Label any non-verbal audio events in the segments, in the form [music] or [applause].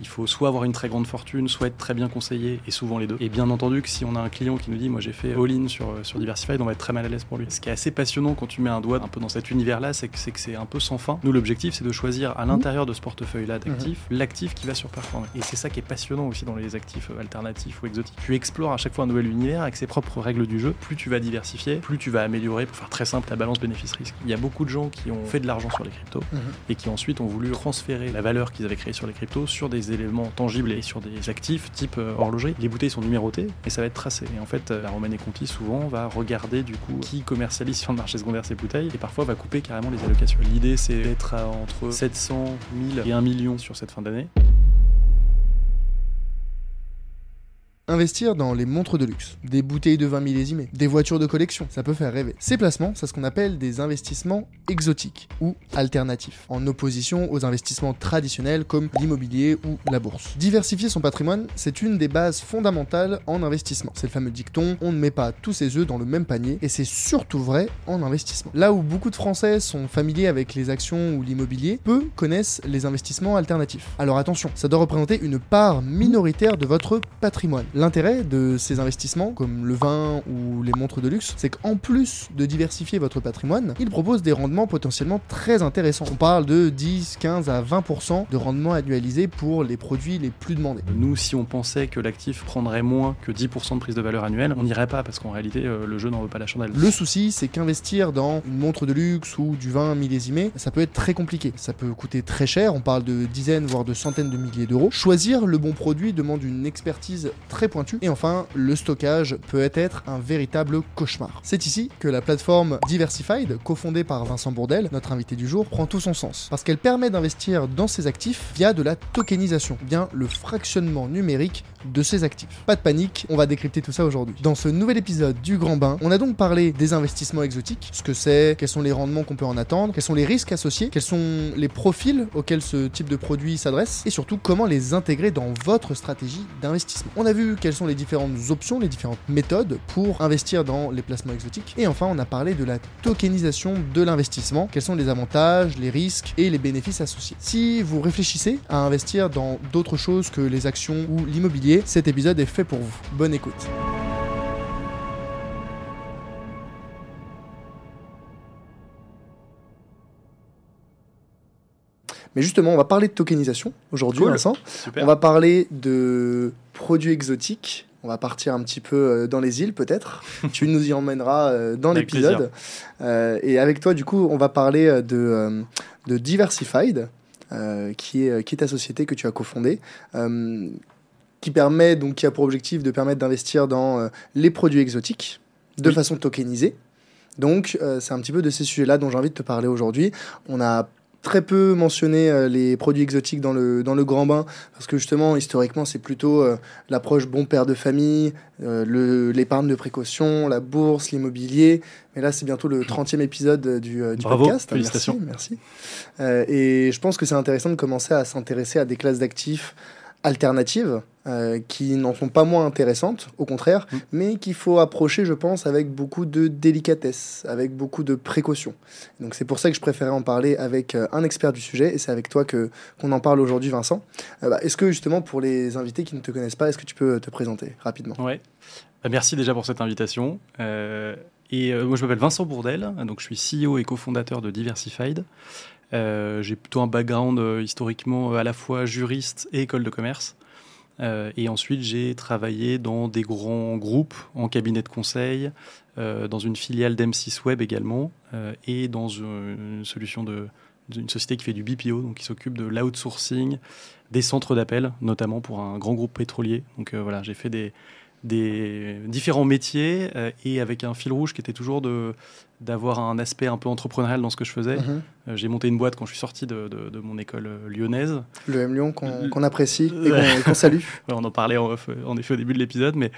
Il faut soit avoir une très grande fortune, soit être très bien conseillé, et souvent les deux. Et bien entendu que si on a un client qui nous dit, moi j'ai fait all-in sur, sur Diversified, on va être très mal à l'aise pour lui. Ce qui est assez passionnant quand tu mets un doigt un peu dans cet univers-là, c'est que c'est que c'est un peu sans fin. Nous, l'objectif, c'est de choisir à l'intérieur de ce portefeuille-là d'actifs, l'actif qui va surperformer. Et c'est ça qui est passionnant aussi dans les actifs euh, alternatifs ou exotiques. Tu explores à chaque fois un nouvel univers avec ses propres règles du jeu. Plus tu vas diversifier, plus tu vas améliorer, pour faire très simple, la balance bénéfice-risque. Il y a beaucoup de gens qui ont fait de l'argent sur les cryptos Mhm. et qui ensuite ont voulu transférer la valeur qu'ils avaient créée sur les cryptos sur des éléments tangibles et sur des actifs type euh, horlogerie. Les bouteilles sont numérotées et ça va être tracé. Et en fait, euh, la Romanée Conti souvent va regarder du coup qui commercialise [laughs] sur le marché secondaire ces bouteilles et parfois va couper carrément les allocations. L'idée c'est d'être à entre 700 000 et 1 million sur cette fin d'année. Investir dans les montres de luxe, des bouteilles de vin millésimées, des voitures de collection, ça peut faire rêver. Ces placements, c'est ce qu'on appelle des investissements exotiques ou alternatifs, en opposition aux investissements traditionnels comme l'immobilier ou la bourse. Diversifier son patrimoine, c'est une des bases fondamentales en investissement. C'est le fameux dicton on ne met pas tous ses œufs dans le même panier, et c'est surtout vrai en investissement. Là où beaucoup de Français sont familiers avec les actions ou l'immobilier, peu connaissent les investissements alternatifs. Alors attention, ça doit représenter une part minoritaire de votre patrimoine. L'intérêt de ces investissements, comme le vin ou les montres de luxe, c'est qu'en plus de diversifier votre patrimoine, ils proposent des rendements potentiellement très intéressants. On parle de 10, 15 à 20% de rendement annualisé pour les produits les plus demandés. Nous, si on pensait que l'actif prendrait moins que 10% de prise de valeur annuelle, on n'irait pas parce qu'en réalité, euh, le jeu n'en veut pas la chandelle. Le souci, c'est qu'investir dans une montre de luxe ou du vin millésimé, ça peut être très compliqué. Ça peut coûter très cher, on parle de dizaines voire de centaines de milliers d'euros. Choisir le bon produit demande une expertise très pointue. Et enfin, le stockage peut être un véritable cauchemar. C'est ici que la plateforme Diversified, cofondée par Vincent Bourdel, notre invité du jour, prend tout son sens. Parce qu'elle permet d'investir dans ses actifs via de la tokenisation, bien le fractionnement numérique de ses actifs. Pas de panique, on va décrypter tout ça aujourd'hui. Dans ce nouvel épisode du Grand Bain, on a donc parlé des investissements exotiques, ce que c'est, quels sont les rendements qu'on peut en attendre, quels sont les risques associés, quels sont les profils auxquels ce type de produit s'adresse, et surtout comment les intégrer dans votre stratégie d'investissement. On a vu quelles sont les différentes options, les différentes méthodes pour investir dans les placements exotiques, et enfin on a parlé de la tokenisation de l'investissement, quels sont les avantages, les risques et les bénéfices associés? Si vous réfléchissez à investir dans d'autres choses que les actions ou l'immobilier, cet épisode est fait pour vous. Bonne écoute. Mais justement, on va parler de tokenisation aujourd'hui, Cool. Vincent. Super. On va parler de produits exotiques. On va partir un petit peu euh, dans les îles, peut-être. [laughs] tu nous y emmèneras euh, dans l'épisode. Euh, et avec toi, du coup, on va parler de, de Diversified, qui, est, qui est ta société que tu as cofondée. qui permet donc qui a pour objectif de permettre d'investir dans euh, les produits exotiques de Oui. façon tokenisée. Donc euh, c'est un petit peu de ces sujets-là dont j'ai envie de te parler aujourd'hui. On a très peu mentionné euh, les produits exotiques dans le, dans le grand bain, parce que justement, historiquement, c'est plutôt euh, l'approche bon père de famille, euh, l'épargne de précaution, la bourse, l'immobilier. Mais là, c'est bientôt le 30e épisode du, du Bravo, podcast. félicitations. Merci. merci. Et je pense que c'est intéressant de commencer à s'intéresser à des classes d'actifs alternatives euh, qui n'en sont pas moins intéressantes, au contraire, Mm. mais qu'il faut approcher, je pense, avec beaucoup de délicatesse, avec beaucoup de précaution. Donc c'est pour ça que je préférais en parler avec euh, un expert du sujet, et c'est avec toi que qu'on en parle aujourd'hui, Vincent. Euh, bah, est-ce que justement, pour les invités qui ne te connaissent pas, est-ce que tu peux te présenter rapidement? Ouais. Bah, merci déjà pour cette invitation. Et moi, je m'appelle Vincent Bourdel, donc je suis CEO et cofondateur de Diversified. Euh, J'ai plutôt un background euh, historiquement euh, à la fois juriste et école de commerce. Et ensuite, j'ai travaillé dans des grands groupes, en cabinet de conseil, dans une filiale d'M6 Web également, et dans une, solution de d'une société qui fait du BPO, donc qui s'occupe de l'outsourcing des centres d'appel, notamment pour un grand groupe pétrolier. Donc voilà, j'ai fait des, différents métiers et avec un fil rouge qui était toujours de d'avoir un aspect un peu entrepreneurial dans ce que je faisais. Mhm. Euh, j'ai monté une boîte quand je suis sorti de, de- de mon école euh, lyonnaise. Le M Lyon qu'on qu'on apprécie et qu'on salue. [laughs] Ouais, on en parlait en, euh, effet au début de l'épisode, mais,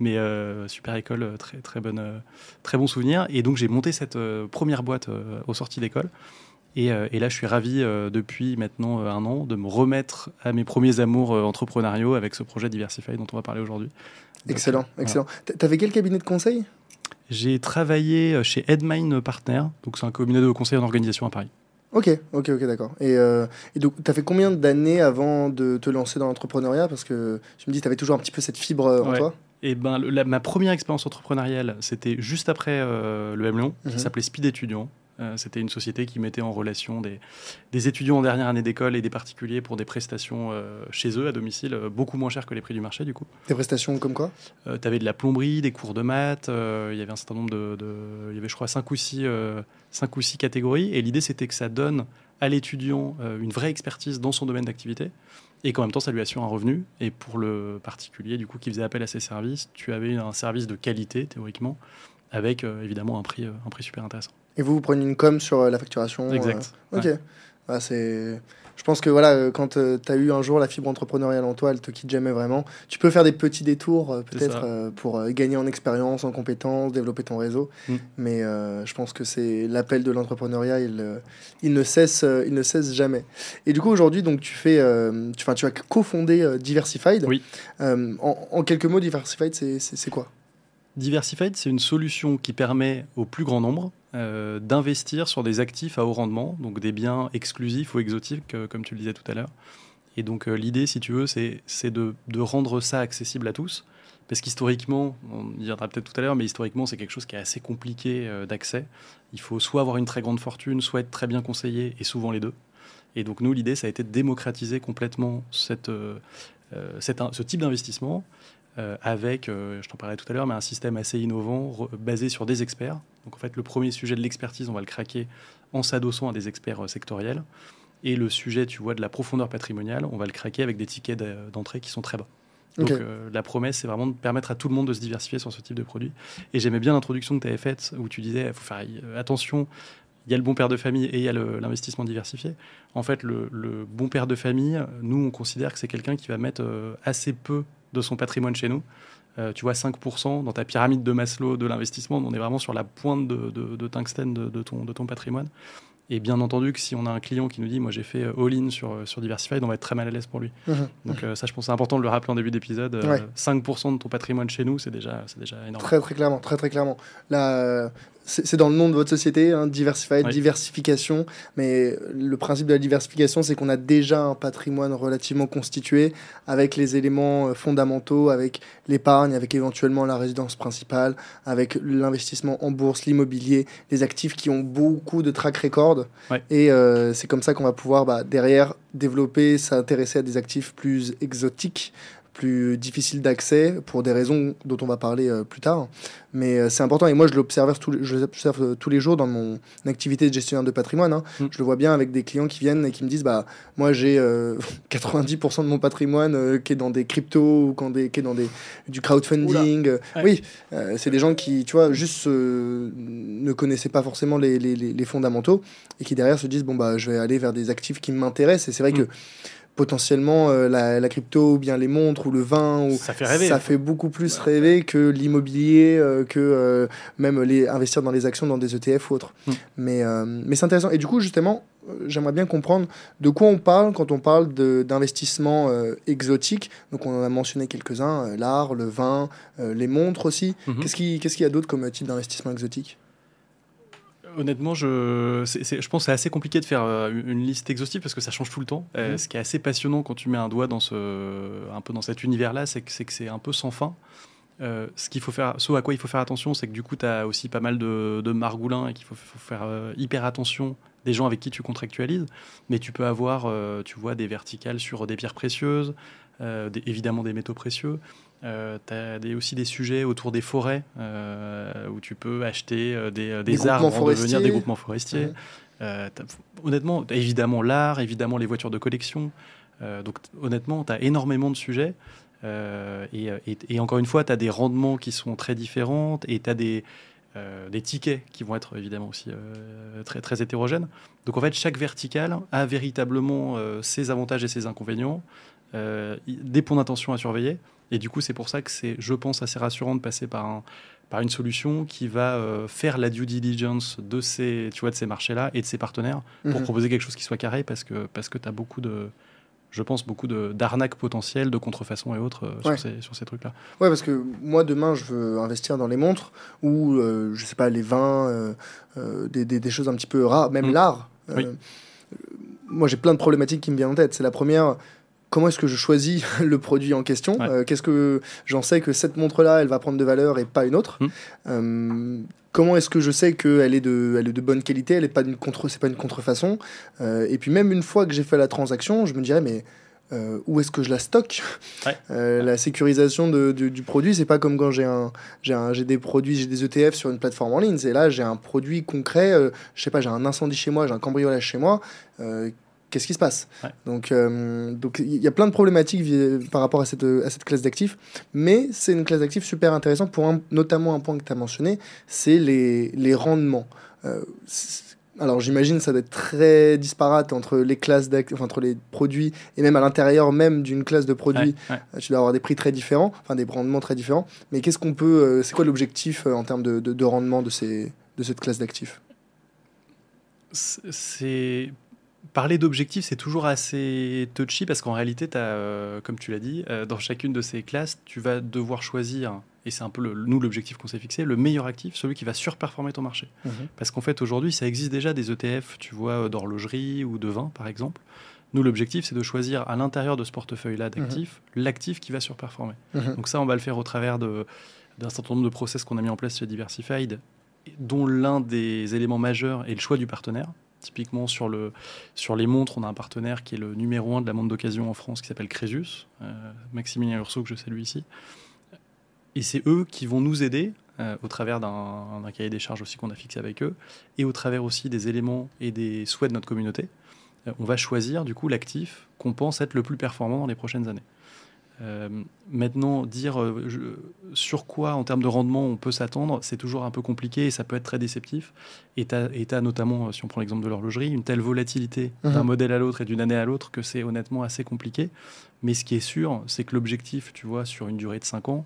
mais euh, super école, euh, très, très, bonne, euh, très bon souvenir. Et donc j'ai monté cette euh, première boîte euh, aux sorties d'école. Et, euh, et là, je suis ravi euh, depuis maintenant euh, un an de me remettre à mes premiers amours euh, entrepreneuriaux avec ce projet Diversify dont on va parler aujourd'hui. Excellent, euh, voilà. excellent. T- T'avais quel cabinet de conseil? J'ai travaillé euh, chez Edmine Partner, donc c'est un cabinet de conseil en organisation à Paris. Ok, ok, ok, d'accord. Et, euh, et donc, tu as fait combien d'années avant de te lancer dans l'entrepreneuriat? Parce que tu me dis, tu avais toujours un petit peu cette fibre euh, en Ouais. toi. Et ben, le- la- ma première expérience entrepreneuriale, c'était juste après euh, le M Lyon, Mhm. qui s'appelait Speed Étudiant. Euh, c'était une société qui mettait en relation des, des étudiants en dernière année d'école et des particuliers pour des prestations euh, chez eux, à domicile, euh, beaucoup moins chères que les prix du marché, du coup. Des prestations comme quoi? Tu avais de la plomberie, des cours de maths, il y avait un certain nombre de, de- Il y avait, je crois, 5 ou 6, cinq ou six catégories. Et l'idée, c'était que ça donne à l'étudiant une vraie expertise dans son domaine d'activité et qu'en même temps, ça lui assure un revenu. Et pour le particulier, du coup, qui faisait appel à ces services, tu avais un service de qualité, théoriquement, avec euh, évidemment un prix, euh, un prix super intéressant. Et vous, vous prenez une com sur euh, la facturation euh, Exact. Ok. Ouais. Ah, c'est... Je pense que voilà, euh, quand tu as eu un jour la fibre entrepreneuriale en toi, elle te quitte jamais vraiment. Tu peux faire des petits détours peut-être pour gagner en expérience, en compétences, développer ton réseau. Mm. Mais euh, je pense que c'est l'appel de l'entrepreneuriat, il, il, ne cesse, il ne cesse jamais. Et du coup, aujourd'hui, donc tu fais, euh, tu, tu as cofondé euh, Diversified. Oui. En, en quelques mots, Diversified, c'est quoi? Diversified, c'est une solution qui permet au plus grand nombre euh, d'investir sur des actifs à haut rendement, donc des biens exclusifs ou exotiques, euh, comme tu le disais tout à l'heure. Et donc euh, l'idée, si tu veux, c'est de, rendre ça accessible à tous. Parce qu'historiquement, on y reviendra peut-être tout à l'heure, mais historiquement, c'est quelque chose qui est assez compliqué d'accès. Il faut soit avoir une très grande fortune, soit être très bien conseillé, et souvent les deux. Et donc nous, l'idée, ça a été de démocratiser complètement ce type d'investissement euh, avec, euh, je t'en parlais tout à l'heure, mais un système assez innovant basé sur des experts. Donc en fait, le premier sujet de l'expertise, on va le craquer en s'adossant à des experts euh, sectoriels. Et le sujet, tu vois, de la profondeur patrimoniale, on va le craquer avec des tickets d'entrée qui sont très bas. Donc la promesse, c'est vraiment de permettre à tout le monde de se diversifier sur ce type de produit. Et j'aimais bien l'introduction que tu avais faite où tu disais, il faut faire attention, il y a le bon père de famille et il y a l'investissement diversifié. En fait, le, le bon père de famille, nous, on considère que c'est quelqu'un qui va mettre assez peu de son patrimoine chez nous. Euh, tu vois, 5% dans ta pyramide de Maslow de l'investissement, on est vraiment sur la pointe de, de- de tungstène de, de ton, de ton patrimoine. Et bien entendu que si on a un client qui nous dit, moi j'ai fait euh, all-in sur, euh, sur Diversified, on va être très mal à l'aise pour lui. Mhm. Donc euh, ça, je pense c'est important de le rappeler en début d'épisode. Euh, Ouais. 5% de ton patrimoine chez nous, c'est déjà, c'est déjà énorme. Très très clairement, très très clairement. Là, c'est dans le nom de votre société, hein, Diversified, Oui. diversification. Mais le principe de la diversification, c'est qu'on a déjà un patrimoine relativement constitué avec les éléments euh, fondamentaux, avec l'épargne, avec éventuellement la résidence principale, avec l'investissement en bourse, l'immobilier, les actifs qui ont beaucoup de track record. Et euh, c'est comme ça qu'on va pouvoir bah, derrière développer, s'intéresser à des actifs plus exotiques plus difficiles d'accès pour des raisons dont on va parler euh, plus tard. Mais euh, c'est important et moi je l'observe tous, euh, tous les jours dans mon activité de gestionnaire de patrimoine. hein. Mm. Je le vois bien avec des clients qui viennent et qui me disent bah moi j'ai euh, [laughs] 90% de mon patrimoine qui est dans des cryptos ou quand des, qui est dans des, du crowdfunding. Ouais. Oui, c'est des gens qui tu vois juste ne connaissaient pas forcément les, les, les- les fondamentaux et qui derrière se disent bon bah je vais aller vers des actifs qui m'intéressent et c'est vrai Mm. que potentiellement euh, la, la crypto ou bien les montres ou le vin ou Ça fait rêver. ça fait beaucoup plus rêver que l'immobilier, euh, que euh, même les investir dans les actions dans des ETF ou autres. Mm. Mais, mais c'est intéressant. Et du coup, justement, j'aimerais bien comprendre de quoi on parle quand on parle d'investissement exotique. Donc, on en a mentionné quelques-uns euh, l'art, le vin, les montres aussi. Mhm. Qu'est-ce qui- qu'est-ce qu'il y a d'autre comme type d'investissement exotique? Honnêtement, je, je pense que c'est assez compliqué de faire euh, une liste exhaustive parce que ça change tout le temps. Euh, Mhm. Ce qui est assez passionnant quand tu mets un doigt dans, ce, un peu dans cet univers-là, c'est que c'est que c'est un peu sans fin. Euh, ce, qu'il faut faire, ce à quoi il faut faire attention, c'est que du coup, tu as aussi pas mal de, de margoulins et qu'il faut, faut faire euh, hyper attention des gens avec qui tu contractualises. Mais tu peux avoir, euh, tu vois, des verticales sur des pierres précieuses, des- évidemment des métaux précieux. Tu as aussi des sujets autour des forêts euh, où tu peux acheter euh, des, euh, des, Des arbres en devenir des groupements forestiers. Euh, honnêtement, évidemment l'art, évidemment les voitures de collection. Euh, donc honnêtement, tu as énormément de sujets. Euh, et, euh, et- et encore une fois, tu as des rendements qui sont très différents et tu as des, euh, des tickets qui vont être évidemment aussi euh, très, très hétérogènes. Donc en fait, chaque verticale a véritablement euh, ses avantages et ses inconvénients, euh, des points d'attention à surveiller. Et du coup, c'est pour ça que c'est, je pense, assez rassurant de passer par, un, par une solution qui va euh, faire la due diligence de ces, tu vois, de ces marchés-là et de ses partenaires pour Mhm. proposer quelque chose qui soit carré parce que, parce que tu as beaucoup de, je pense, beaucoup d'arnaques potentielles, de contrefaçons et autres euh, Ouais. sur ces, sur ces trucs-là. Ouais, parce que moi, demain, je veux investir dans les montres ou, euh, je sais pas, les vins, euh, des, des- des choses un petit peu rares, même Mm. l'art. Oui. moi, j'ai plein de problématiques qui me viennent en tête. C'est la première. Comment est-ce que je choisis [laughs] le produit en question Ouais. Euh, Qu'est-ce que j'en sais que cette montre-là, elle va prendre de valeur et pas une autre Mm. Euh, Comment est-ce que je sais qu'elle est de, elle est de bonne qualité, elle est pas d'une contre, c'est pas une contrefaçon Euh, Et puis même une fois que j'ai fait la transaction, je me dirais mais euh, où est-ce que je la stocke? Ouais. Euh, La sécurisation de- du, du produit, c'est pas comme quand j'ai un, j'ai un, j'ai des produits, j'ai des ETF sur une plateforme en ligne. C'est là, j'ai un produit concret. euh, je sais pas, j'ai un incendie chez moi, j'ai un cambriolage chez moi. Qu'est-ce qui se passe Ouais. Donc, euh, donc il y a plein de problématiques par rapport à cette, à cette classe d'actifs, mais c'est une classe d'actifs super intéressante pour un- notamment un point que tu as mentionné, c'est les, les rendements. Euh, alors j'imagine ça doit être très disparate entre les classes d'actifs, enfin, entre les produits et même à l'intérieur même d'une classe de produits, Ouais, ouais. euh, tu dois avoir des prix très différents, enfin des rendements très différents. Mais qu'est-ce qu'on peut, euh, c'est quoi l'objectif euh, en termes de, de- de rendement de ces de cette classe d'actifs? C'est parler d'objectifs, c'est toujours assez touchy parce qu'en réalité, as, euh, comme tu l'as dit, euh, dans chacune de ces classes, tu vas devoir choisir, et c'est un peu le, nous l'objectif qu'on s'est fixé, le meilleur actif, celui qui va surperformer ton marché. Parce qu'en fait, aujourd'hui, ça existe déjà des ETF, tu vois, euh, d'horlogerie ou de vin, par exemple. Nous, l'objectif, c'est de choisir à l'intérieur de ce portefeuille-là d'actifs, l'actif qui va surperformer. Mhm. Donc ça, on va le faire au travers d'un certain nombre de process qu'on a mis en place chez Diversified, dont l'un des éléments majeurs est le choix du partenaire. Typiquement, sur, le, sur les montres, on a un partenaire qui est le numéro un de la montre d'occasion en France, qui s'appelle Crésus, euh, Maximilien Urso, que je salue ici. Et c'est eux qui vont nous aider, euh, au travers d'un cahier des charges aussi qu'on a fixé avec eux, et au travers aussi des éléments et des souhaits de notre communauté. Euh, on va choisir du coup l'actif qu'on pense être le plus performant dans les prochaines années. Euh, maintenant, dire euh, je- sur quoi en termes de rendement on peut s'attendre, c'est toujours un peu compliqué et ça peut être très déceptif. Et tu as, notamment, euh, si on prend l'exemple de l'horlogerie, une telle volatilité d'un Mhm. modèle à l'autre et d'une année à l'autre que c'est honnêtement assez compliqué. Mais ce qui est sûr, c'est que l'objectif, tu vois, sur une durée de 5 ans,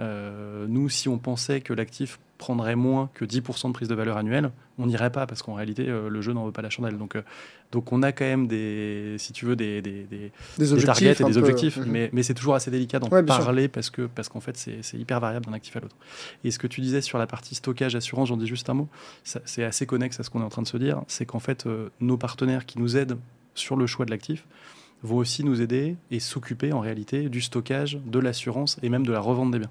euh, nous, si on pensait que l'actif prendrait moins que 10% de prise de valeur annuelle, on n'irait pas parce qu'en réalité, euh, le jeu n'en veut pas la chandelle. Donc, euh, donc on a quand même des, si tu veux, des, des, des- Des targets et des objectifs, mhm. mais, mais c'est toujours assez délicat d'en Ouais, bien sûr. parler parce que parce qu'en fait c'est hyper variable d'un actif à l'autre. Et ce que tu disais sur la partie stockage assurance, j'en dis juste un mot, c'est assez connexe à ce qu'on est en train de se dire, c'est qu'en fait euh, nos partenaires qui nous aident sur le choix de l'actif vont aussi nous aider et s'occuper en réalité du stockage, de l'assurance et même de la revente des biens.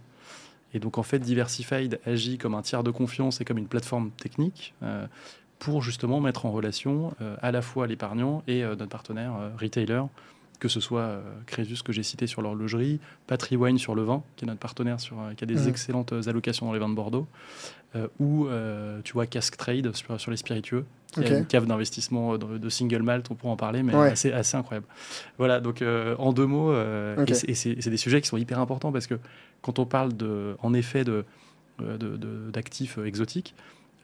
Et donc en fait Diversified agit comme un tiers de confiance et comme une plateforme technique. euh, pour justement mettre en relation euh, à la fois l'épargnant et euh, notre partenaire euh, retailer, que ce soit Crésus que j'ai cité sur l'horlogerie, Patry Wine sur le vin, qui est notre partenaire sur, qui a des excellentes allocations dans les vins de Bordeaux, ou tu vois Cask Trade sur, sur les spiritueux, qui Ok. a une cave d'investissement de, de single malt, on pourra en parler, mais Ouais. assez, assez incroyable. Voilà, donc euh, en deux mots, euh, et c'est- des sujets qui sont hyper importants parce que quand on parle de, en effet de euh, de- de- d'actifs exotiques,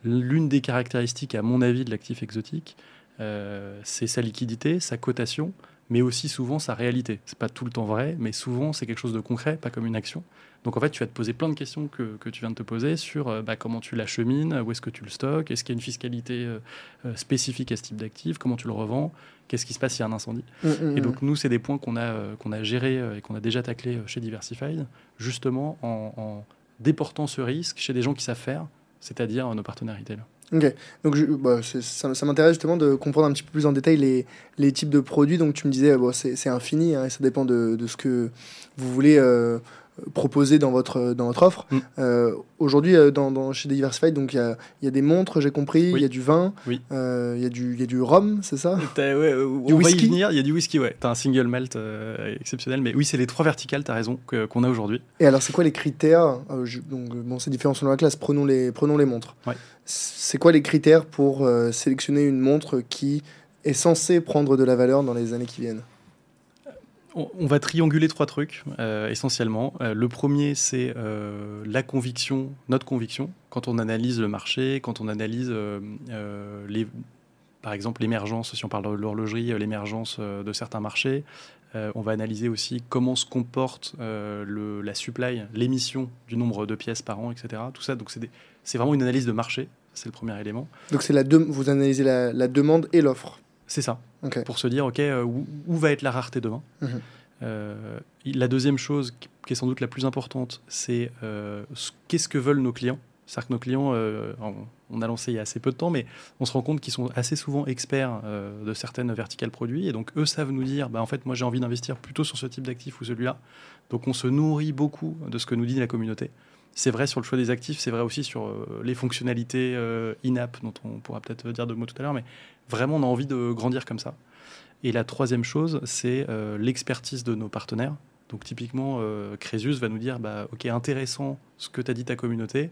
l'une des caractéristiques, à mon avis, de l'actif exotique, euh, c'est sa liquidité, sa cotation, mais aussi souvent sa réalité. C'est pas tout le temps vrai, mais souvent c'est quelque chose de concret, pas comme une action. Donc en fait, tu vas te poser plein de questions que, que tu viens de te poser sur euh, bah, comment tu l'achemines, où est-ce que tu le stockes, est-ce qu'il y a une fiscalité euh, spécifique à ce type d'actif, comment tu le revends, qu'est-ce qui se passe s'il y a un incendie. Mm, mm, Et mm. donc nous, c'est des points qu'on a, qu'on a gérés et qu'on a déjà taclés chez Diversified, justement en, en déportant ce risque chez des gens qui savent faire, c'est-à-dire nos partenaires retail. Ok, donc bah, ça, ça m'intéresse justement de comprendre un petit peu plus en détail les, les types de produits. Donc tu me disais, bon, c'est c'est infini, hein, et ça dépend de, de ce que vous voulez euh, proposer dans votre, dans votre offre. Mm. Euh, Aujourd'hui, euh, dans, dans- chez Diversified, donc il y a, y a des montres, j'ai compris, il Oui. y a du vin, Oui. euh, il y, a du- il y a du rhum, c'est ça? On Du y whisky? il y a du whisky, ouais. T'as un single malt euh, exceptionnel, mais oui, c'est les trois verticales, t'as raison, que- qu'on a aujourd'hui. Et alors, c'est quoi les critères? Je- donc, Bon, c'est différent selon la classe. Prenons les, prenons les montres. Ouais. C'est quoi les critères pour sélectionner une montre qui est censée prendre de la valeur dans les années qui viennent? On, va trianguler trois trucs, euh, essentiellement. Euh, le premier, c'est euh, la conviction, notre conviction, quand on analyse le marché, quand on analyse, par exemple, l'émergence, si on parle de l'horlogerie, l'émergence de certains marchés. On va analyser aussi comment se comporte la supply, l'émission du nombre de pièces par an, etc. Tout ça, donc c'est vraiment une analyse de marché, c'est le premier élément. Donc, c'est vous analysez la demande et l'offre. C'est ça. Pour se dire, OK, euh, où, où va être la rareté demain Mhm. Euh, La deuxième chose qui qui est sans doute la plus importante, c'est euh, ce- qu'est-ce que veulent nos clients? C'est-à-dire que nos clients, euh, on a lancé il y a assez peu de temps, mais on se rend compte qu'ils sont assez souvent experts euh, de certaines verticales produits. Et donc, eux savent nous dire, bah, en fait, moi, j'ai envie d'investir plutôt sur ce type d'actif ou celui-là. Donc, on se nourrit beaucoup de ce que nous dit la communauté. C'est vrai sur le choix des actifs, c'est vrai aussi sur les fonctionnalités in-app, dont on pourra peut-être dire deux mots tout à l'heure, mais vraiment, on a envie de grandir comme ça. Et la troisième chose, c'est l'expertise de nos partenaires. Donc typiquement, euh, Crésus va nous dire, bah, ok, intéressant ce que t'as dit ta communauté.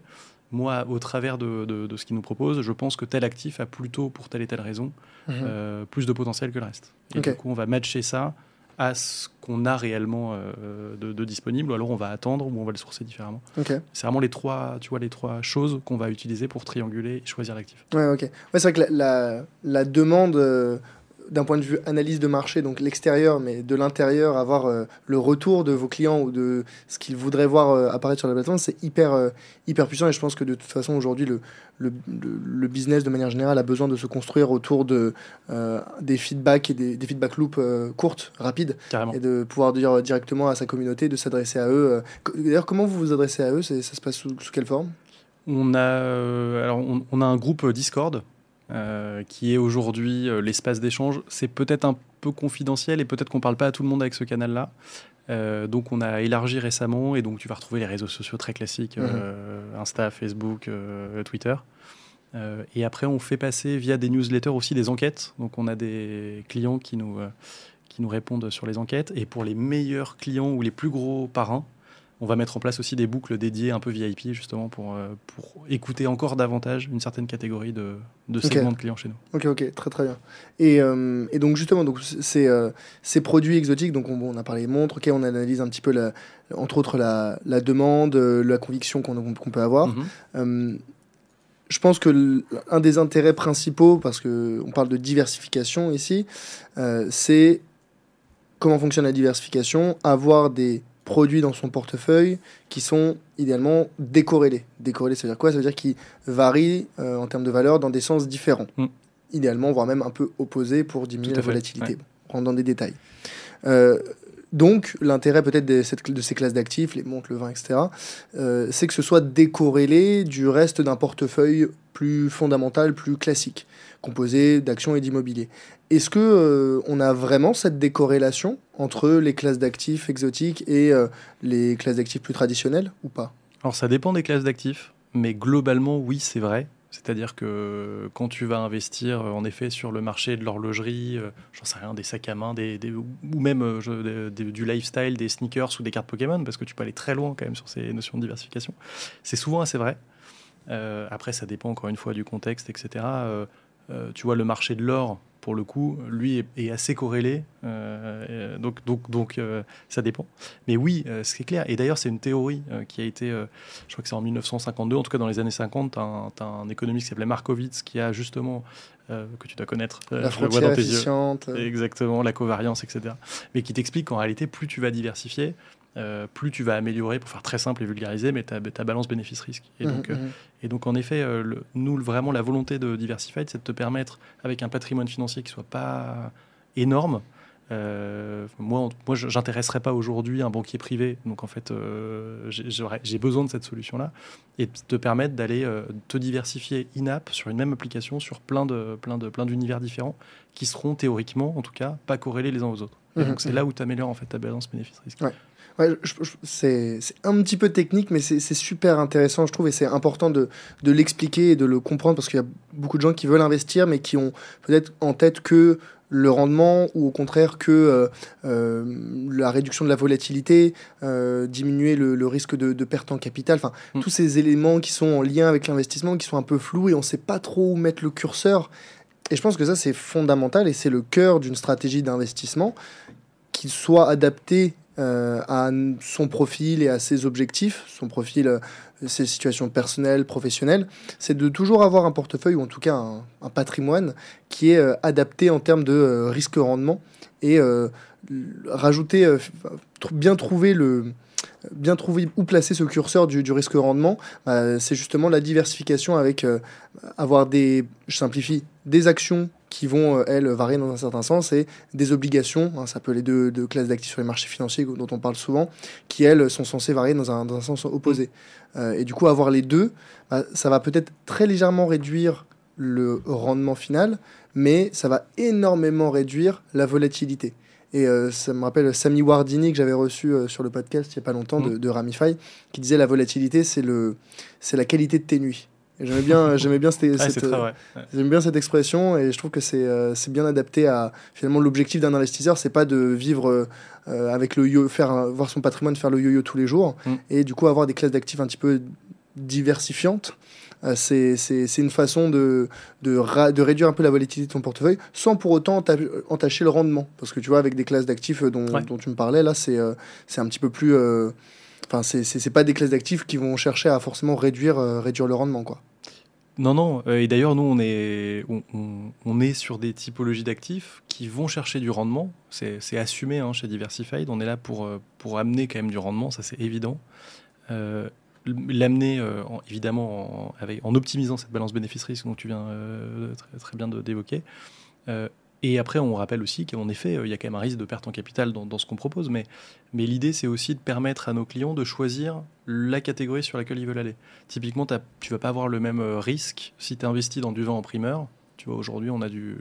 Moi, au travers de, de, ce qu'il nous propose, je pense que tel actif a plutôt, pour telle et telle raison, euh, plus de potentiel que le reste. Et du coup, on va matcher ça à ce qu'on a réellement euh, de, disponible, ou alors on va attendre, ou on va le sourcer différemment. C'est vraiment les trois, tu vois, les trois choses qu'on va utiliser pour trianguler et choisir l'actif. Ouais, ok. Ouais, c'est vrai que la, la, la demande d'un point de vue analyse de marché, donc l'extérieur, mais de l'intérieur, avoir euh, le retour de vos clients ou de ce qu'ils voudraient voir euh, apparaître sur la plateforme, c'est hyper, euh, hyper puissant. Et je pense que de toute façon, aujourd'hui, le, le, business, de manière générale, a besoin de se construire autour de, des feedbacks et des, des feedback loops courtes, rapides. Et de pouvoir dire directement à sa communauté, de s'adresser à eux. D'ailleurs, comment vous vous adressez à eux? Ça se passe sous, sous quelle forme? On a, alors on, on, a un groupe Discord euh, qui est aujourd'hui euh, l'espace d'échange. C'est peut-être un peu confidentiel et peut-être qu'on ne parle pas à tout le monde avec ce canal-là. Euh, donc on a élargi récemment et donc tu vas retrouver les réseaux sociaux très classiques, mhm. Insta, Facebook, Twitter. et après on fait passer via des newsletters aussi des enquêtes. Donc on a des clients qui nous, qui nous répondent sur les enquêtes. Et pour les meilleurs clients ou les plus gros parrains, on va mettre en place aussi des boucles dédiées un peu VIP justement pour, euh, pour écouter encore davantage une certaine catégorie de, de segments de clients chez nous. Ok, ok, très très bien. Et, euh, et donc justement, donc, ces, euh, ces produits exotiques, donc on, a parlé montres, ok, on analyse un petit peu la, entre autres la, la demande, la conviction qu'on qu'on peut avoir. Mhm. je pense que un des intérêts principaux, parce qu'on parle de diversification ici, c'est comment fonctionne la diversification, avoir des produits dans son portefeuille qui sont idéalement décorrélés. Décorrélés, ça veut dire quoi? Ça veut dire qu'ils varient euh, en termes de valeur dans des sens différents. Mm. Idéalement, voire même un peu opposés pour diminuer la volatilité. Ouais. dans des détails. Euh, donc, l'intérêt peut-être de, de, ces classes d'actifs, les montres, le vin, etc., euh, c'est que ce soit décorrélé du reste d'un portefeuille plus fondamental, plus classique, composé d'actions et d'immobilier. Est-ce que euh, on a vraiment cette décorrélation entre les classes d'actifs exotiques et euh, les classes d'actifs plus traditionnelles ou pas? Alors ça dépend des classes d'actifs, mais globalement oui c'est vrai. C'est-à-dire que quand tu vas investir euh, en effet sur le marché de l'horlogerie, j'en sais rien, des sacs à main, des, ou même du lifestyle, des sneakers ou des cartes Pokémon, parce que tu peux aller très loin quand même sur ces notions de diversification, c'est souvent assez vrai. après, ça dépend encore une fois du contexte, etc. tu vois, le marché de l'or, pour le coup, lui est, assez corrélé. Euh, donc, donc, donc euh, ça dépend. Mais oui, euh, c'est clair. Et d'ailleurs, c'est une théorie qui a été, je crois que c'est en 1952, en tout cas dans les années 50, tu as, un économiste qui s'appelait Markowitz qui a justement, que tu dois connaître, la frontière efficiente. Exactement, la covariance, etc. Mais qui t'explique qu'en réalité, plus tu vas diversifier, euh, plus tu vas améliorer, pour faire très simple et vulgariser, mais ta, ta balance bénéfice-risque. Et, donc, mmh, euh, mmh. et donc, en effet, euh, le, nous, vraiment, la volonté de Diversified, c'est de te permettre, avec un patrimoine financier qui soit pas énorme, moi, moi j'intéresserais pas aujourd'hui un banquier privé, donc en fait, j'ai besoin de cette solution-là, et de te permettre d'aller te diversifier in-app sur une même application, sur plein de plein de plein d'univers différents, qui seront théoriquement, en tout cas, pas corrélés les uns aux autres. Et mmh, donc c'est là où tu améliores en fait ta balance bénéfice-risque. Ouais, c'est un petit peu technique, mais c'est super intéressant, je trouve, et c'est important de, de l'expliquer et de le comprendre parce qu'il y a beaucoup de gens qui veulent investir, mais qui ont peut-être en tête que le rendement ou au contraire que euh, euh, la réduction de la volatilité, euh, diminuer le, risque de, de, perte en capital, enfin mm. tous ces éléments qui sont en lien avec l'investissement, qui sont un peu flous et on ne sait pas trop où mettre le curseur. Et je pense que ça c'est fondamental et c'est le cœur d'une stratégie d'investissement qu'il soit adapté euh, à son profil et à ses objectifs, son profil, euh, ses situations personnelles, professionnelles, c'est de toujours avoir un portefeuille ou en tout cas un, patrimoine qui est euh, adapté en termes de risque-rendement et rajouter, bien trouver le bien trouver où placer ce curseur du, risque-rendement, c'est justement la diversification avec avoir des, je simplifie, des actions qui vont, euh, elles, varier dans un certain sens, et des obligations, hein, ça peut les deux, deux classes d'actifs sur les marchés financiers dont on parle souvent, qui, elles, sont censées varier dans un, dans un sens opposé. Euh, et du coup, avoir les deux, bah, ça va peut-être très légèrement réduire le rendement final, mais ça va énormément réduire la volatilité. Et euh, ça me rappelle Sami Wardini que j'avais reçu sur le podcast il n'y a pas longtemps de, de, Ramify, qui disait la volatilité, c'est la qualité de tes nuits. J'aimais bien, j'aimais bien, cette, j'aime bien cette expression et je trouve que c'est, euh, c'est bien adapté à finalement l'objectif d'un investisseur, c'est pas de vivre euh, avec le yo, faire voir son patrimoine faire le yo-yo tous les jours mm. et du coup avoir des classes d'actifs un petit peu diversifiantes. Euh, c'est, c'est, c'est une façon de, de, de, réduire un peu la volatilité de ton portefeuille sans pour autant entacher le rendement. Parce que tu vois, avec des classes d'actifs dont, dont tu me parlais, là, c'est, c'est un petit peu plus. Enfin, c'est, pas des classes d'actifs qui vont chercher à forcément réduire, réduire le rendement, quoi. Non, non. Euh, et d'ailleurs, nous, on est, on, est sur des typologies d'actifs qui vont chercher du rendement. C'est assumé hein, chez Diversified. On est là pour, euh, pour amener quand même du rendement, ça c'est évident. Euh, l'amener, évidemment, en, optimisant cette balance bénéfice-risque dont tu viens très, bien d'évoquer. Et après, on rappelle aussi qu'en effet, il y a quand même un risque de perte en capital dans, ce qu'on propose, mais, l'idée, c'est aussi de permettre à nos clients de choisir la catégorie sur laquelle ils veulent aller. Typiquement, tu vas pas avoir le même euh, risque si tu investis dans du vin en primeur. Tu vois, aujourd'hui, on a du,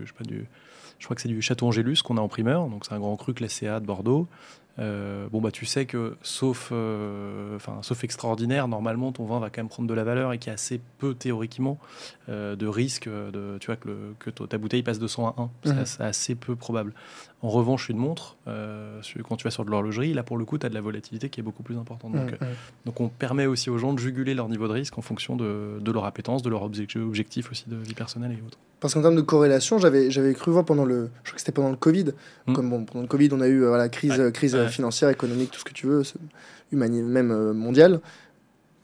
je crois que c'est du Château Angélus qu'on a en primeur, donc c'est un grand cru classé A de Bordeaux. Euh, bon bah tu sais que sauf, euh, enfin sauf extraordinaire, normalement ton vin va quand même prendre de la valeur et qu'il y a assez peu théoriquement euh, de risque de, tu vois que, le, que ta bouteille passe de 100 à 1. Mhm. C'est assez peu probable. En revanche, une montre, quand tu vas sur de l'horlogerie, là pour le coup, tu as de la volatilité qui est beaucoup plus importante. Donc, donc on permet aussi aux gens de juguler leur niveau de risque en fonction de, de leur appétence, de leur objectif aussi de vie personnelle et autres. Parce qu'en termes de corrélation, j'avais, cru voir pendant le, je crois que c'était pendant le Covid, hmm. comme bon, pendant le Covid, on a eu la crise, crise financière, économique, tout ce que tu veux, humaine, même euh, mondiale.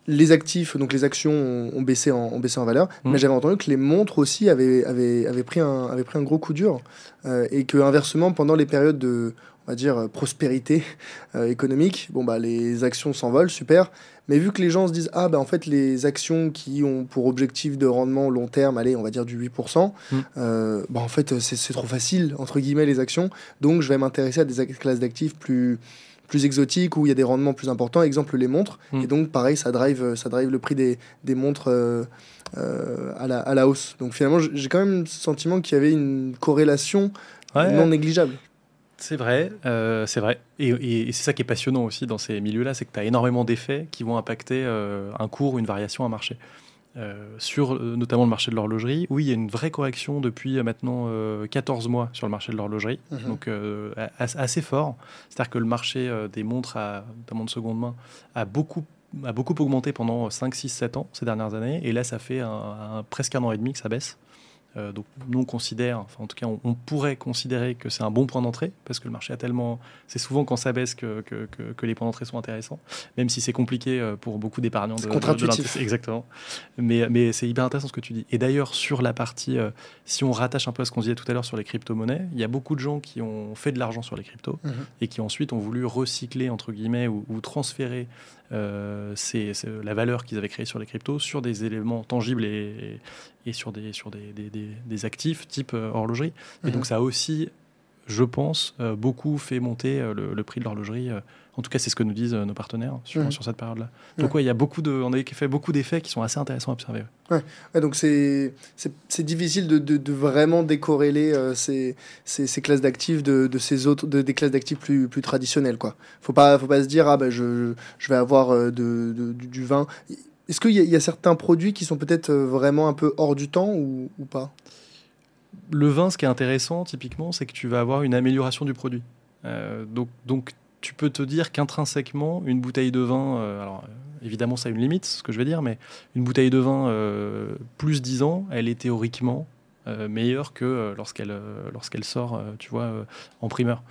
Les actifs, donc les actions ont, baissé, en, ont baissé en valeur, hmm. mais j'avais entendu que les montres aussi avaient, avaient, avaient, pris, un, avaient pris un gros coup dur euh, et que inversement, pendant les périodes de, on va dire, prospérité [laughs] euh, économique, bon bah les actions s'envolent, super, mais vu que les gens se disent, ah ben en fait, les actions qui ont pour objectif de rendement long terme, allez, on va dire du 8%, mm. euh, bah, en fait, c'est trop facile, entre guillemets, les actions. Donc, je vais m'intéresser à des classes d'actifs plus plus exotiques où il y a des rendements plus importants, exemple les montres. Mm. Et donc, pareil, ça drive, ça drive le prix des, des montres euh, euh, à, la, à, la, hausse. Donc, finalement, j'ai quand même le sentiment qu'il y avait une corrélation non négligeable. C'est vrai, euh, c'est vrai. Et, c'est ça qui est passionnant aussi dans ces milieux-là, c'est que tu as énormément d'effets qui vont impacter euh, un cours ou une variation à marché. Euh, sur notamment le marché de l'horlogerie, oui, il y a une vraie correction depuis maintenant 14 mois sur le marché de l'horlogerie, mhm. donc assez fort. C'est-à-dire que le marché des montres, à, notamment de seconde main, a beaucoup a beaucoup augmenté pendant 5, 6, 7 ans ces dernières années. Et là, ça fait presque un an et demi que ça baisse. Euh, donc nous on considère, enfin en tout cas on, pourrait considérer que c'est un bon point d'entrée parce que le marché a tellement, c'est souvent quand ça baisse que, que, que, les points d'entrée sont intéressants, même si c'est compliqué euh, pour beaucoup d'épargnants. de, contre-intuitif. exactement. Mais, mais c'est hyper intéressant ce que tu dis. Et d'ailleurs sur la partie, euh, si on rattache un peu à ce qu'on disait tout à l'heure sur les crypto-monnaies, il y a beaucoup de gens qui ont fait de l'argent sur les cryptos mhm. et qui ensuite ont voulu recycler entre guillemets ou, ou transférer c'est la valeur qu'ils avaient créée sur les cryptos sur des éléments tangibles et, et sur, des, sur des, des, des, actifs type euh, horlogerie. Et donc mhm. ça a aussi, je pense, euh, beaucoup fait monter le, prix de l'horlogerie. En tout cas, c'est ce que nous disent nos partenaires sur, sur cette période-là. Donc, ouais. il y a beaucoup de, on a fait beaucoup d'effets qui sont assez intéressants à observer. Ouais, donc c'est difficile de, de, vraiment décorréler ces, ces, ces, classes d'actifs de, de, ces autres, de, des classes d'actifs plus, plus traditionnelles. Quoi. Faut pas, faut pas se dire, ah ben je, je vais avoir de, du vin. Est-ce qu'il y, y, a certains produits qui sont peut-être vraiment un peu hors du temps ou, ou, pas? Le vin, ce qui est intéressant, typiquement, c'est que tu vas avoir une amélioration du produit. Euh, donc, donc, tu peux te dire qu'intrinsèquement, une bouteille de vin, euh, alors évidemment, ça a une limite, ce que je vais dire, mais une bouteille de vin euh, plus 10 ans, elle est théoriquement meilleure que lorsqu'elle lorsqu'elle sort, tu vois, en primeur.